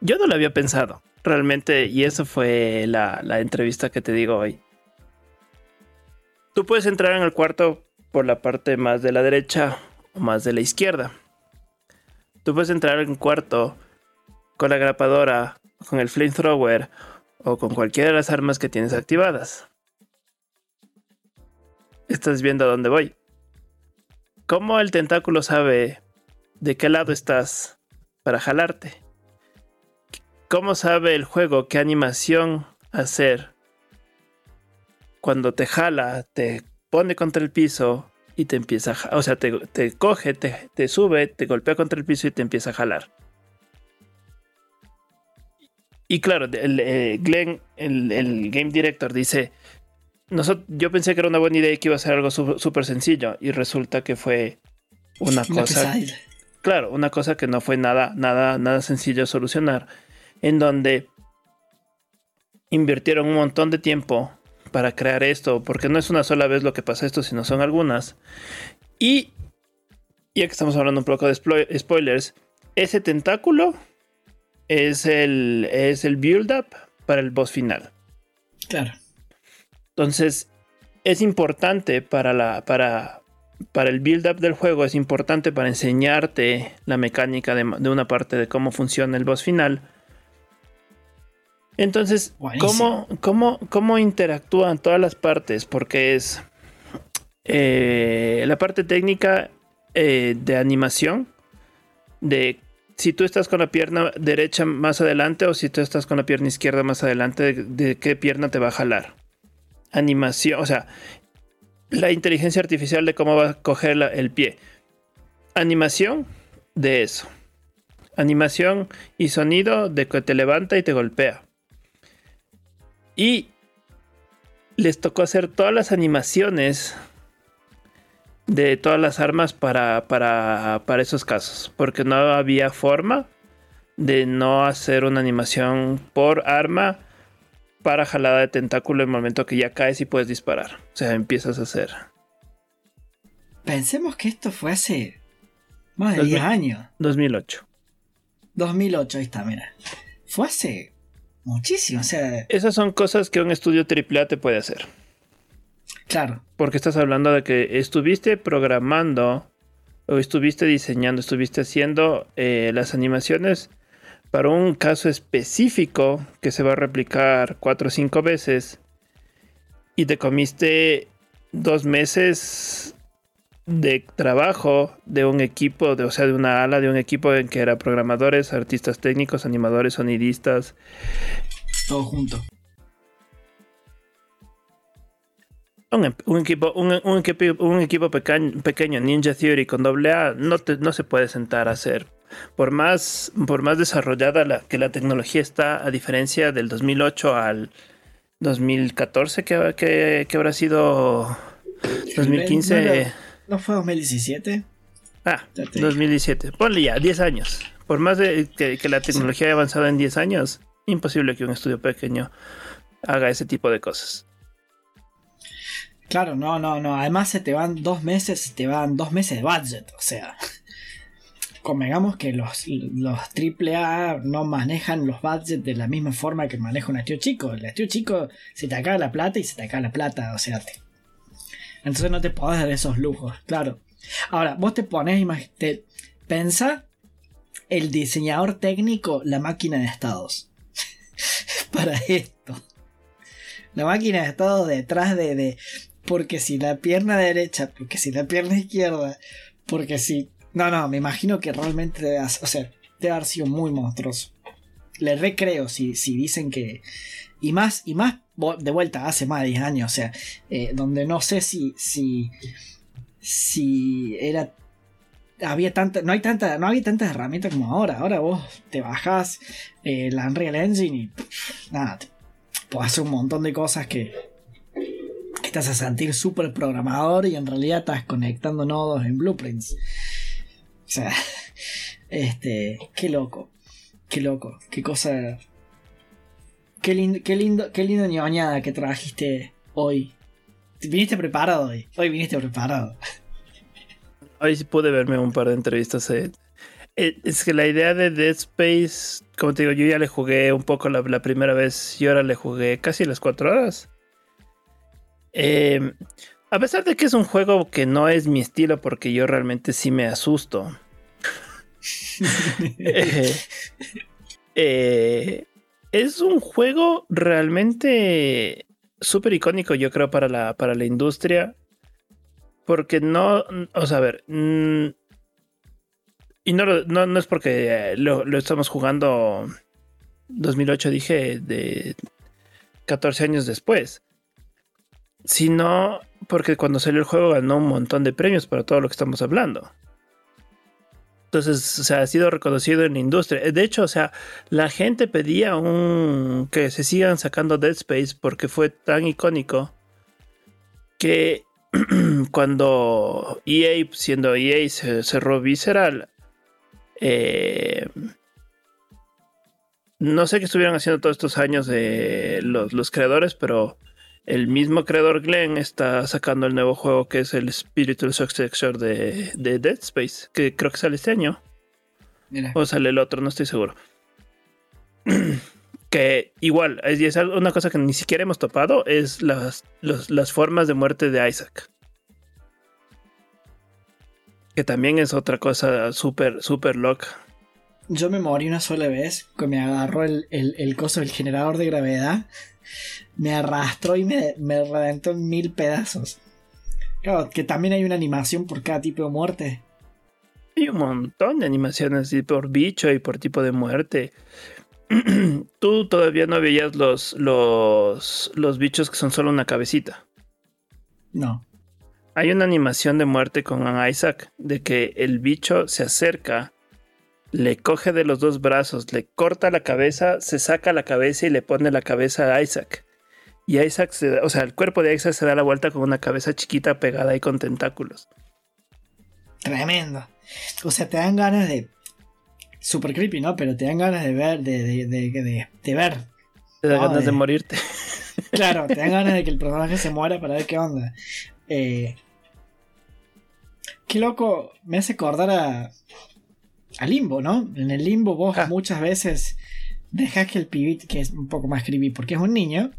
Yo no lo había pensado, realmente, y eso fue la, la entrevista que te digo hoy. Tú puedes entrar en el cuarto por la parte más de la derecha o más de la izquierda. Tú puedes entrar en un cuarto con la grapadora, con el flamethrower o con cualquiera de las armas que tienes activadas. Estás viendo a dónde voy. ¿Cómo el tentáculo sabe de qué lado estás para jalarte? ¿Cómo sabe el juego qué animación hacer? Cuando te jala, te pone contra el piso y te empieza a ja- O sea, te, te coge, te, te sube, te golpea contra el piso y te empieza a jalar. Y claro, el, eh, Glenn, el, el game director, dice: "Nosot- Yo pensé que era una buena idea y que iba a ser algo súper sencillo. Y resulta que fue una Una cosa pesadilla. claro, una cosa que no fue nada, nada, nada sencillo solucionar, en donde invirtieron un montón de tiempo para crear esto, porque no es una sola vez lo que pasa esto, sino son algunas. Y ya que estamos hablando un poco de spoilers, ese tentáculo es el, es el build-up para el boss final. Claro. Entonces, es importante para, la, para, para el build-up del juego, es importante para enseñarte la mecánica de, de una parte de cómo funciona el boss final. Entonces. ¿cómo, cómo, cómo interactúan todas las partes? Porque es eh, la parte técnica eh, de animación, de si tú estás con la pierna derecha más adelante o si tú estás con la pierna izquierda más adelante, de, de qué pierna te va a jalar. Animación, o sea, la inteligencia artificial de cómo va a coger la- el pie. Animación de eso. Animación y sonido de que te levanta y te golpea. Y les tocó hacer todas las animaciones de todas las armas para, para, para esos casos. Porque no había forma de no hacer una animación por arma para jalada de tentáculo en el momento que ya caes y puedes disparar. O sea, empiezas a hacer. Pensemos que esto fue hace más de Dos 10 mil- años. 2008. 2008, ahí está, mira. Fue hace muchísimo, o sea, Esas son cosas que un estudio AAA te puede hacer. claro. Porque estás hablando de que estuviste programando o estuviste diseñando, estuviste haciendo eh, las animaciones para un caso específico que se va a replicar cuatro o cinco veces y te comiste dos meses de trabajo de un equipo, de, o sea, de una ala de un equipo en que era programadores, artistas técnicos, animadores, sonidistas. Todo junto. Un, equipo, un, equipo, un equipo pequeño, Ninja Theory con doble A no, no se puede sentar a hacer. Por más, por más desarrollada la, que la tecnología está, a diferencia del 2008 al 2014, que, que, que habrá sido 2015. ¿No fue 2017? Ah, 2017. Ponle ya, 10 años. Por más de que, la tecnología haya avanzado en 10 años, imposible que un estudio pequeño haga ese tipo de cosas. Claro, no, no, no. Además se te van dos meses, se te van dos meses de budget. O sea, convengamos que los, los AAA no manejan los budgets de la misma forma que maneja un estudio chico. El estudio chico se te acaba la plata y se te acaba la plata. O sea, te, entonces no te podés dar esos lujos, claro. Ahora, vos te pones, te, pensa el diseñador técnico, la máquina de estados. Para esto. La máquina de estados detrás de, de, Porque si la pierna derecha, porque si la pierna izquierda, porque si. No, no, me imagino que realmente debe, o sea, debe haber sido muy monstruoso. Le recreo si, si dicen que. Y más, y más de vuelta hace más de 10 años, o sea, eh, donde no sé si, si, si era había tanta, no hay tanta, no había tantas herramientas como ahora. Ahora vos te bajás eh, la Unreal Engine y nada, puedes hacer un montón de cosas que, que te hace sentir súper programador y en realidad estás conectando nodos en blueprints. O sea, este, qué loco, qué loco, qué cosa Qué lindo, qué lindo, qué lindo ñoñada que trajiste hoy. Viniste preparado hoy. Hoy viniste preparado. Hoy sí pude verme un par de entrevistas. Eh. Eh, es que la idea de Dead Space, como te digo, yo ya le jugué un poco la, primera vez y ahora le jugué casi las cuatro horas. Em, a pesar de que es un juego que no es mi estilo, porque yo realmente sí me asusto. eh, es un juego realmente súper icónico, yo creo, para la, para la industria. Porque no, o sea, a ver, mm, y no, no, es porque lo, estamos jugando 2008, dije, de 14 años después, sino porque cuando salió el juego ganó un montón de premios para todo lo que estamos hablando. Entonces, o ha sido reconocido en la industria. De hecho, o sea, la gente pedía que se sigan sacando Dead Space porque fue tan icónico que cuando EA, siendo EA, se cerró Visceral, eh, no sé qué estuvieron haciendo todos estos años de los creadores, pero el mismo creador Glenn está sacando el nuevo juego que es el Spiritual Successor de, de Dead Space, que creo que sale este año. O sale el otro, no estoy seguro. que igual, es, una cosa que ni siquiera hemos topado, es las, las formas de muerte de Isaac. Que también es otra cosa súper, súper loca. Yo me morí una sola vez, que me agarró el, el, el coso del generador de gravedad me arrastró y me, reventó en mil pedazos. Claro, que también hay una animación por cada tipo de muerte. Hay un montón de animaciones por bicho y por tipo de muerte. Tú todavía no veías los, los, los bichos que son solo una cabecita. No. Hay una animación de muerte con Isaac de que el bicho se acerca, le coge de los dos brazos, le corta la cabeza, se saca la cabeza y le pone la cabeza a Isaac. Y Isaac, se, o sea, el cuerpo de Isaac se da la vuelta con una cabeza chiquita pegada ahí con tentáculos. Tremendo. O sea, te dan ganas de. Super creepy, ¿no? Pero te dan ganas de ver, de, de, de, de, ver. Te dan ganas de... morirte. Claro, te dan ganas de que el personaje se muera para ver qué onda. Eh, qué loco, me hace acordar a, a Limbo, ¿no? En el Limbo vos ah. muchas veces dejas que el pibit, que es un poco más creepy porque es un niño,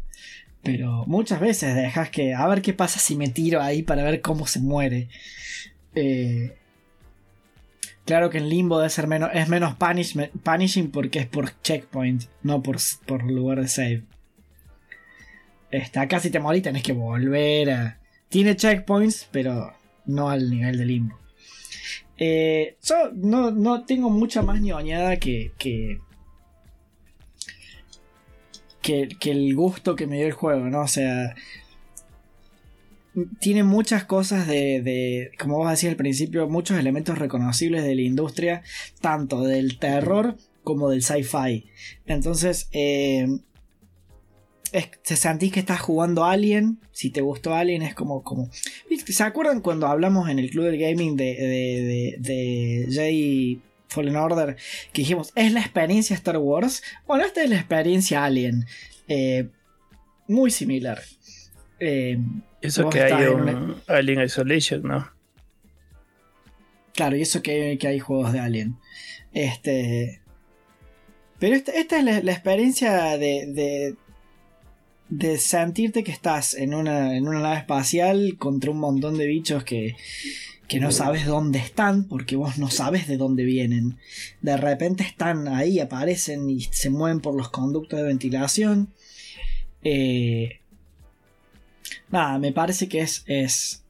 pero muchas veces dejas que. A ver qué pasa si me tiro ahí para ver cómo se muere. Eh, claro que en Limbo debe ser menos. Es menos punishing porque es por checkpoint, no por, por lugar de save. Está casi te morís, tenés que volver a. Tiene checkpoints, pero no al nivel de limbo. Eh, no, no, tengo mucha más ñoñada que, que, que, el gusto que me dio el juego, ¿no? O sea, tiene muchas cosas de, de, como vos decías al principio, muchos elementos reconocibles de la industria, tanto del terror como del sci-fi. Entonces, eh, se sentís que estás jugando Alien. Si te gustó Alien, es como. como ¿Se acuerdan cuando hablamos en el club del gaming de, de, de, Jay Fallen Order? Que dijimos, ¿es la experiencia Star Wars? Bueno, esta es la experiencia Alien. Eh, muy similar. Eh, eso que hay un Alien Isolation, ¿no? Claro, y eso que, hay juegos de Alien. Este. Pero esta, esta es la, experiencia de, de sentirte que estás en una, en una nave espacial contra un montón de bichos que, que no sabes dónde están porque vos no sabes de dónde vienen. De repente están ahí, aparecen y se mueven por los conductos de ventilación. Eh, nada, me parece que es, es,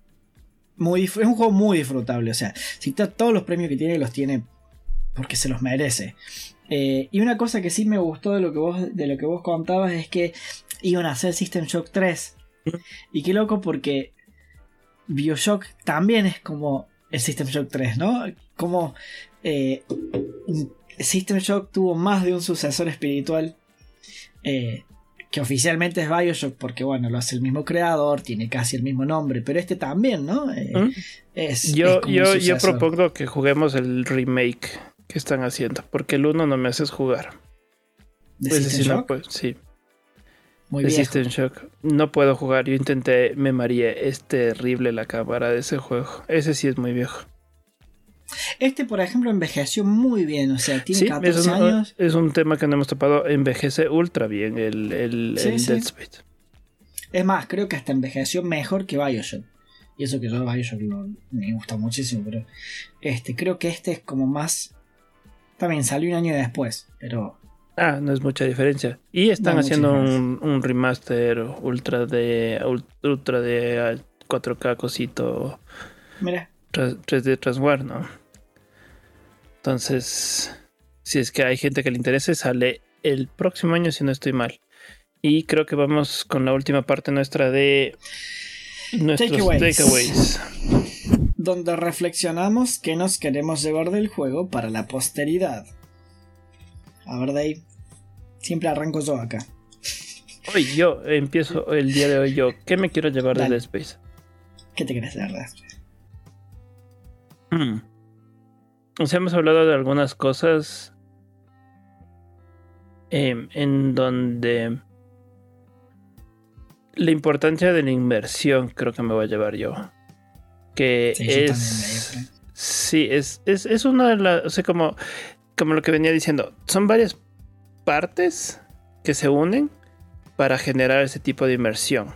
muy, es un juego muy disfrutable. O sea, si todos los premios que tiene los tiene porque se los merece. Eh, y una cosa que sí me gustó de lo que vos, de lo que vos contabas es que iban a hacer System Shock 3. Y qué loco porque Bioshock también es como el System Shock 3, ¿no? Como eh, System Shock tuvo más de un sucesor espiritual. Eh, que oficialmente es Bioshock porque bueno, lo hace el mismo creador, tiene casi el mismo nombre, pero este también, ¿no? Eh, es, yo, yo, yo propongo que juguemos el remake que están haciendo, porque el 1 no me haces jugar. ¿De System Shock? pues, sí. Muy bien. Shock. No puedo jugar. Yo intenté, me mareé. Es terrible la cámara de ese juego. Ese sí es muy viejo. Este, por ejemplo, envejeció muy bien. O sea, tiene 14 es un, años. Es un tema que no hemos topado. Envejece ultra bien el, el, Dead Space. Es más, creo que hasta envejeció mejor que Bioshock. Y eso que yo Bioshock me gusta muchísimo. Pero este, creo que este es como más. También salió un año después. Pero Ah, no es mucha diferencia. Y están haciendo un, remaster ultra de ultra de 4K cosito. Mira. 3D Transware, ¿no? Entonces, si es que hay gente que le interese, sale el próximo año si no estoy mal. Y creo que vamos con la última parte nuestra de nuestros takeaways. Donde reflexionamos qué nos queremos llevar del juego para la posteridad. A ver, Dave. Siempre arranco yo acá. Hoy yo empiezo el día de hoy yo. ¿Qué me quiero llevar de Dead Space? ¿Qué te quieres llevar de Dead Space? Hmm. O sea, hemos hablado de algunas cosas em, en donde la importancia de la inversión creo que me voy a llevar yo. Que es... Sí, es, es, es una de las... O sea, como como lo que venía diciendo, son varias partes que se unen para generar ese tipo de inmersión.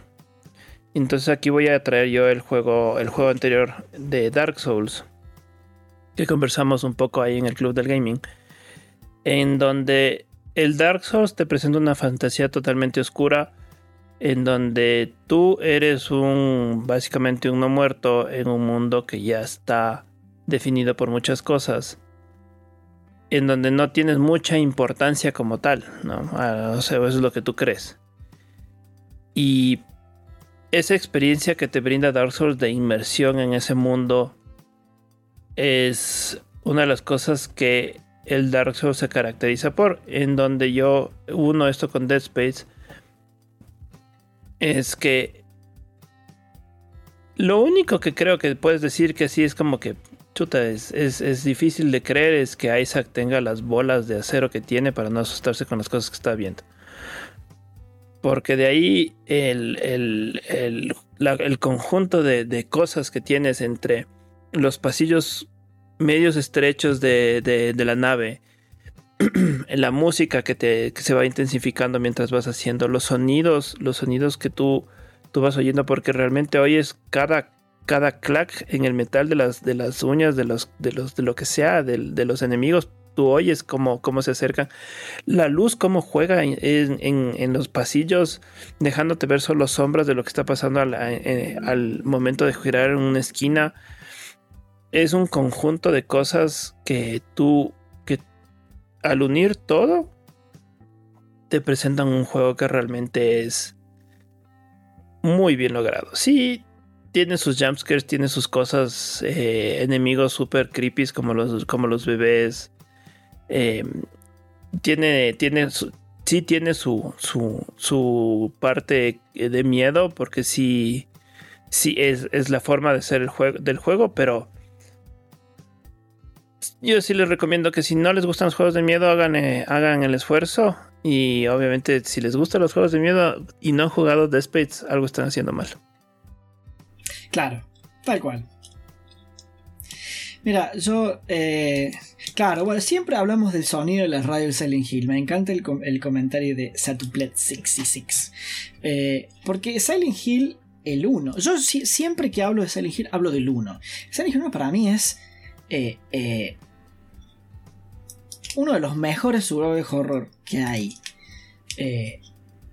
Entonces aquí voy a traer yo el juego, el juego anterior de Dark Souls, que conversamos un poco ahí en el club del gaming, en donde el Dark Souls te presenta una fantasía totalmente oscura, en donde tú eres un básicamente un no muerto en un mundo que ya está definido por muchas cosas en donde no tienes mucha importancia como tal, ¿no? Ah, o sea, eso es lo que tú crees. Y esa experiencia que te brinda Dark Souls de inmersión en ese mundo es una de las cosas que el Dark Souls se caracteriza por, en donde yo uno esto con Dead Space, es que lo único que creo que puedes decir que sí es como que chuta, es, difícil de creer es que Isaac tenga las bolas de acero que tiene para no asustarse con las cosas que está viendo. Porque de ahí el, el, conjunto de, cosas que tienes entre los pasillos medios estrechos de, la nave, la música que, te, que se va intensificando mientras vas haciendo, los sonidos, los sonidos que tú, tú vas oyendo, porque realmente oyes cada cada clack en el metal de las, de las uñas, de los, de los, de lo que sea, de, los enemigos, tú oyes cómo, cómo se acercan. La luz, cómo juega en, los pasillos, dejándote ver solo sombras de lo que está pasando al, eh, al momento de girar en una esquina. Es un conjunto de cosas que tú, al unir todo, te presentan un juego que realmente es muy bien logrado. Sí, tiene sus jumpscares, tiene sus cosas, eh, enemigos super creepy como los, como los bebés. Em, tiene, tiene su, sí tiene su, su, su, parte de miedo, porque sí, sí es, es, la forma de ser el del juego, pero yo sí les recomiendo que si no les gustan los juegos de miedo, hagan, eh, hagan el esfuerzo. Y obviamente, si les gustan los juegos de miedo y no han jugado Dead Space, algo están haciendo mal. Claro, tal cual. Mira, yo, eh, claro, bueno, siempre hablamos del sonido de la radio de Silent Hill. Me encanta el, comentario de Satuplet66. Eh, porque Silent Hill, el 1, yo siempre que hablo de Silent Hill, hablo del 1. Silent Hill 1 para mí es eh, eh, uno de los mejores de horror que hay.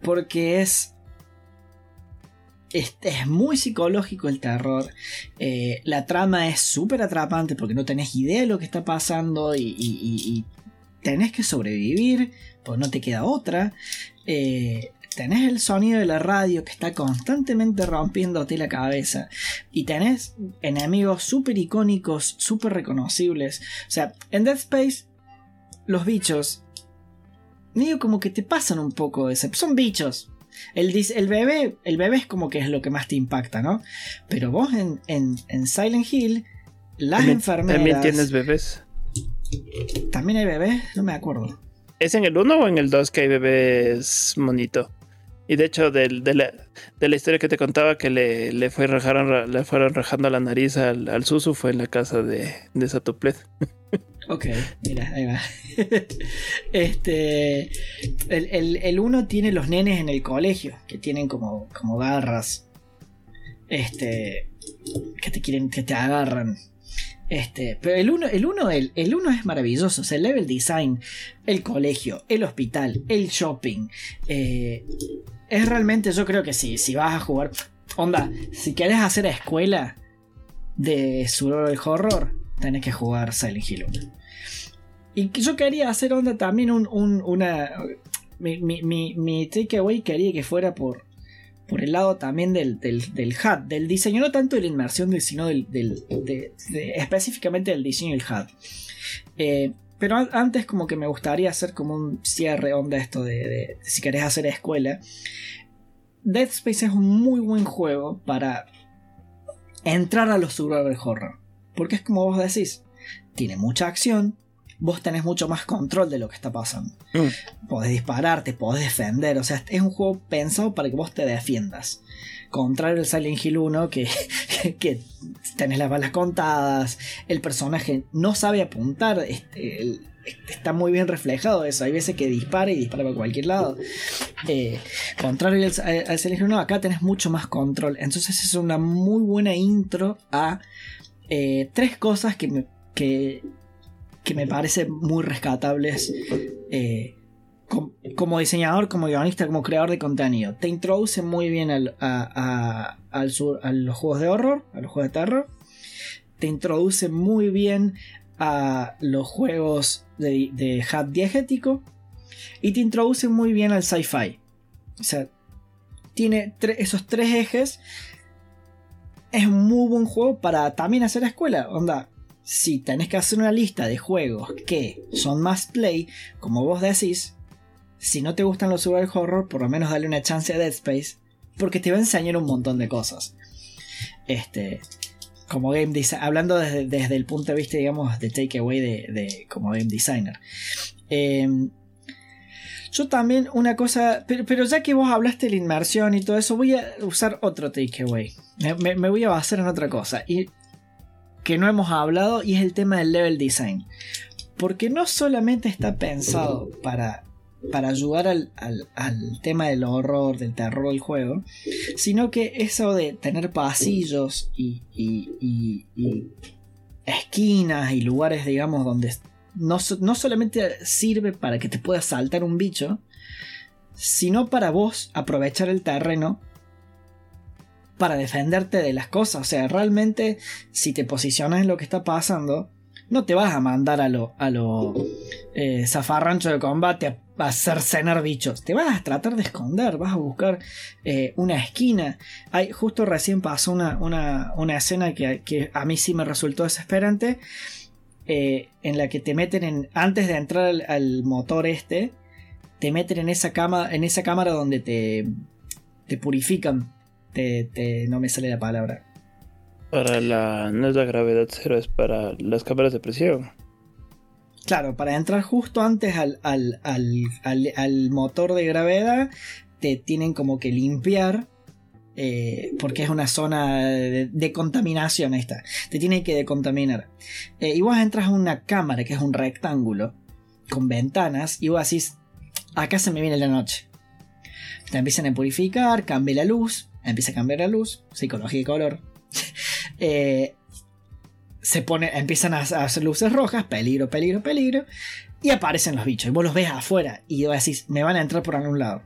porque es es, muy psicológico el terror. Eh, la trama es súper atrapante porque no tenés idea de lo que está pasando y, tenés que sobrevivir, pues no te queda otra. Eh, tenés el sonido de la radio que está constantemente rompiéndote la cabeza. Y tenés enemigos súper icónicos, súper reconocibles. O sea, en Dead Space, los bichos, medio como que te pasan un poco de Son bichos, el, bebé, el bebé es como que es lo que más te impacta, ¿no? Pero vos en, en, Silent Hill, las enfermeras. ¿También tienes bebés? ¿También hay bebés? No me acuerdo. ¿Es en el 1 o en el 2 que hay bebés monito? Y de hecho, de, la, historia que te contaba que le, le, fue rajaron, le fueron rajando la nariz al, al Susu fue en la casa de, de. Ok, mira, ahí va. este. El, uno tiene los nenes en el colegio, que tienen como, como garras. Este. Que te quieren, que te agarran. Este, pero el 1 el uno, el, el uno es maravilloso. O sea, el level design, el colegio, el hospital, el shopping. Eh, es realmente, yo creo que sí, si vas a jugar. Onda, si quieres hacer escuela de survival horror, tenés que jugar Silent Hill 1. Y yo quería hacer onda también un, una... Mi, mi, mi, takeaway quería que fuera por, por el lado también del, del, del HUD, del diseño, no tanto de la inmersión, sino del, del de, específicamente del diseño del HUD. Eh, pero antes como que me gustaría hacer como un cierre onda esto de, si querés hacer escuela. Dead Space es un muy buen juego para entrar a los survival horror. Porque es como vos decís, tiene mucha acción, vos tenés mucho más control de lo que está pasando. Mm. Podés dispararte, podés defender, o sea, es un juego pensado para que vos te defiendas. Contrario al Silent Hill 1, que, que, tenés las balas contadas, el personaje no sabe apuntar, este, está muy bien reflejado eso. Hay veces que dispara y dispara para cualquier lado. Eh, contrario al, Silent Hill 1, acá tenés mucho más control. Entonces es una muy buena intro a eh, tres cosas que, me, que que me parecen muy rescatables eh, como diseñador, como guionista, como creador de contenido. Te introduce muy bien al, a, sur, a los juegos de horror, a los juegos de terror. Te introduce muy bien a los juegos de, de HUD diegético. Y te introduce muy bien al sci-fi. O sea, tiene esos tres ejes. Es muy buen juego para también hacer escuela. Onda, si tenés que hacer una lista de juegos que son más play, como vos decís, si no te gustan los survival horror, por lo menos dale una chance a Dead Space, porque te va a enseñar un montón de cosas. Este, como game designer, hablando desde, el punto de vista, digamos, de takeaway de, de como game designer. Em, yo también una cosa, pero, ya que vos hablaste de la inmersión y todo eso, voy a usar otro takeaway. Me, me voy a basar en otra cosa. Y que no hemos hablado y es el tema del level design. Porque no solamente está pensado para, para ayudar al, tema del horror, del terror del juego, sino que eso de tener pasillos y, esquinas y lugares, digamos, donde, no, no solamente sirve para que te pueda saltar un bicho, sino para vos aprovechar el terreno para defenderte de las cosas. O sea, realmente, si te posicionas en lo que está pasando, no te vas a mandar a lo, a lo eh, zafarrancho de combate a, hacer cenar bichos. Te vas a tratar de esconder, vas a buscar eh, una esquina. Hay, justo recién pasó una, una, escena que, a mí sí me resultó desesperante. Eh, en la que te meten en. Antes de entrar al, motor este. Te meten en esa cama. En esa cámara donde te. te purifican. Te, te, no me sale la palabra. Para la. No es la gravedad cero, es para las cámaras de presión. Claro, para entrar justo antes al, al, al, motor de gravedad, te tienen como que limpiar. Eh, porque es una zona de, contaminación esta. Te tienen que decontaminar. Eh, y vos entras a una cámara que es un rectángulo con ventanas y vos decís, acá se me viene la noche. Te empiezan a purificar, cambia la luz, empieza a cambiar la luz, psicología y color. Eh, se pone, empiezan a hacer luces rojas, peligro, peligro, peligro, y aparecen los bichos. Y vos los ves afuera y vos decís, me van a entrar por algún lado.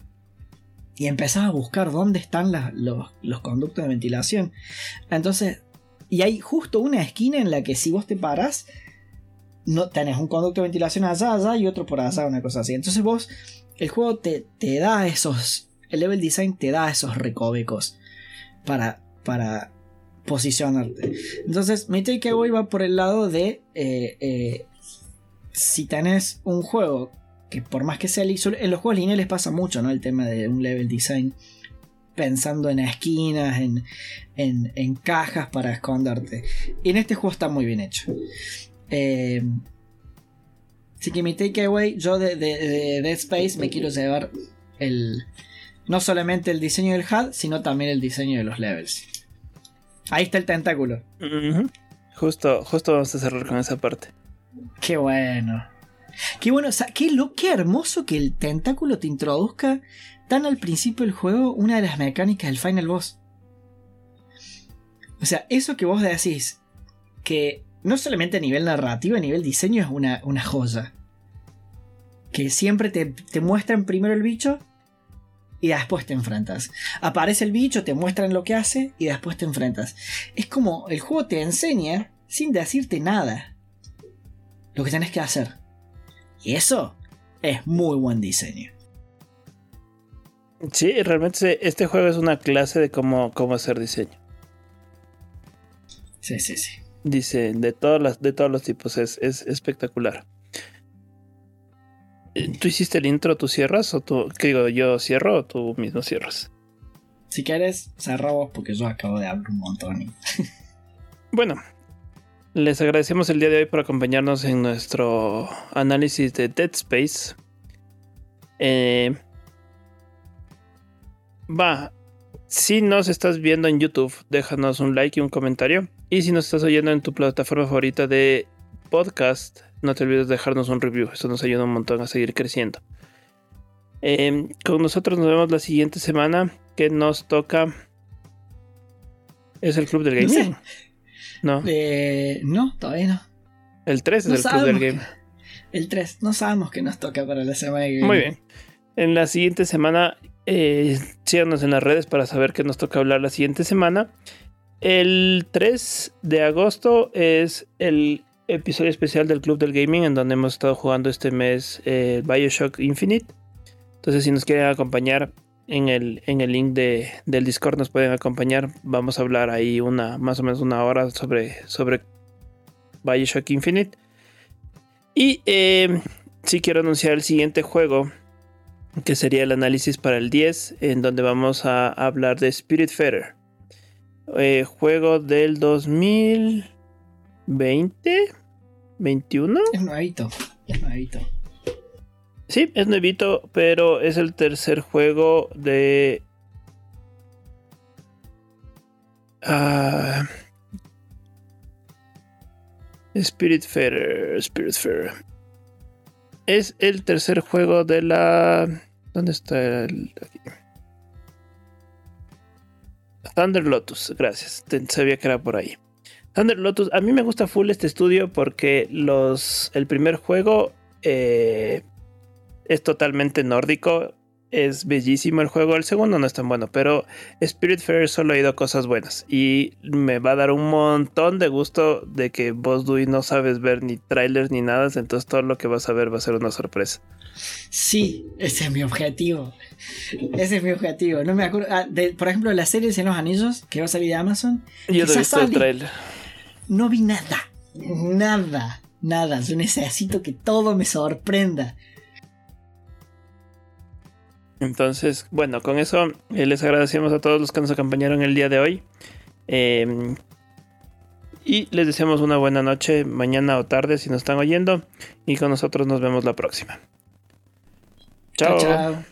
Y empezás a buscar dónde están los, conductos de ventilación. Entonces, y hay justo una esquina en la que si vos te parás, no, tenés un conducto de ventilación allá, allá y otro por allá, una cosa así. Entonces vos, el juego te, te da esos, el level design te da esos recovecos para, para posicionarte. Entonces, mi takeaway va por el lado de eh, eh, si tenés un juego que por más que sea en los juegos lineales pasa mucho, ¿no? El tema de un level design pensando en esquinas, en, en, cajas para esconderte. Y en este juego está muy bien hecho. Eh, así que mi takeaway, yo de, de, Dead Space me quiero llevar el, no solamente el diseño del HUD, sino también el diseño de los levels. Ahí está el tentáculo. Justo, justo vamos a cerrar con esa parte. Qué bueno. Qué bueno, o sea, qué, lo, qué hermoso que el tentáculo te introduzca tan al principio del juego una de las mecánicas del final boss. O sea, eso que vos decís, que no solamente a nivel narrativo, a nivel diseño es una, una joya. Que siempre te, te muestran primero el bicho y después te enfrentas. Aparece el bicho, te muestran lo que hace y después te enfrentas. Es como el juego te enseña sin decirte nada lo que tienes que hacer. Y eso es muy buen diseño. Sí, realmente este juego es una clase de cómo, cómo hacer diseño. Sí, sí, sí. Dice, de, todas las, de todos los tipos, es, es espectacular. ¿Tú hiciste el intro, tú cierras? ¿O tú, qué digo, yo cierro o tú mismo cierras? Si quieres, cerramos porque yo acabo de hablar un montón. bueno, les agradecemos el día de hoy por acompañarnos en nuestro análisis de Dead Space. Eh, va, si nos estás viendo en YouTube, déjanos un like y un comentario. Y si nos estás oyendo en tu plataforma favorita de podcast, no te olvides de dejarnos un review. Eso nos ayuda un montón a seguir creciendo. Em, con nosotros nos vemos la siguiente semana. Que nos toca. Es el Club del Gaming. No, eh, no, todavía no. El 3 es el Club del Gaming. El 3, no sabemos qué nos toca para la semana que viene. Muy bien. En la siguiente semana, eh, síganos en las redes para saber qué nos toca hablar la siguiente semana. El 3 de agosto es el episodio especial del Club del Gaming en donde hemos estado jugando este mes eh, Bioshock Infinite. Entonces si nos quieren acompañar en el, en el link de, del Discord nos pueden acompañar. Vamos a hablar ahí una más o menos una hora sobre, sobre Bioshock Infinite. Y eh, si quiero anunciar el siguiente juego que sería el análisis para el 10 en donde vamos a hablar de Spirit Eh, juego del 2020 21. Es nuevito, es nuevito. Sí, es nuevito, pero es el tercer juego de... Uh, Spirit Fair, Spirit Fair. Es el tercer juego de la... ¿Dónde está el... Thunder Lotus, gracias. Sabía que era por ahí. Thunder Lotus, a mí me gusta full este estudio porque los el primer juego eh, es totalmente nórdico es bellísimo el juego. El segundo no es tan bueno, pero Spirit Fair solo he oído cosas buenas. Y me va a dar un montón de gusto de que vos, Dewey, no sabes ver ni trailers ni nada. Entonces todo lo que vas a ver va a ser una sorpresa. Sí, ese es mi objetivo. Ese es mi objetivo. No me acuerdo. Ah, por ejemplo, la serie de los Anillos que va a salir de Amazon. Yo no he visto el trailer. No vi nada. Nada. Nada. Yo necesito que todo me sorprenda. Entonces, bueno, con eso eh, les agradecemos a todos los que nos acompañaron el día de hoy. Em, y les deseamos una buena noche, mañana o tarde si nos están oyendo. Y con nosotros nos vemos la próxima. chao. chao.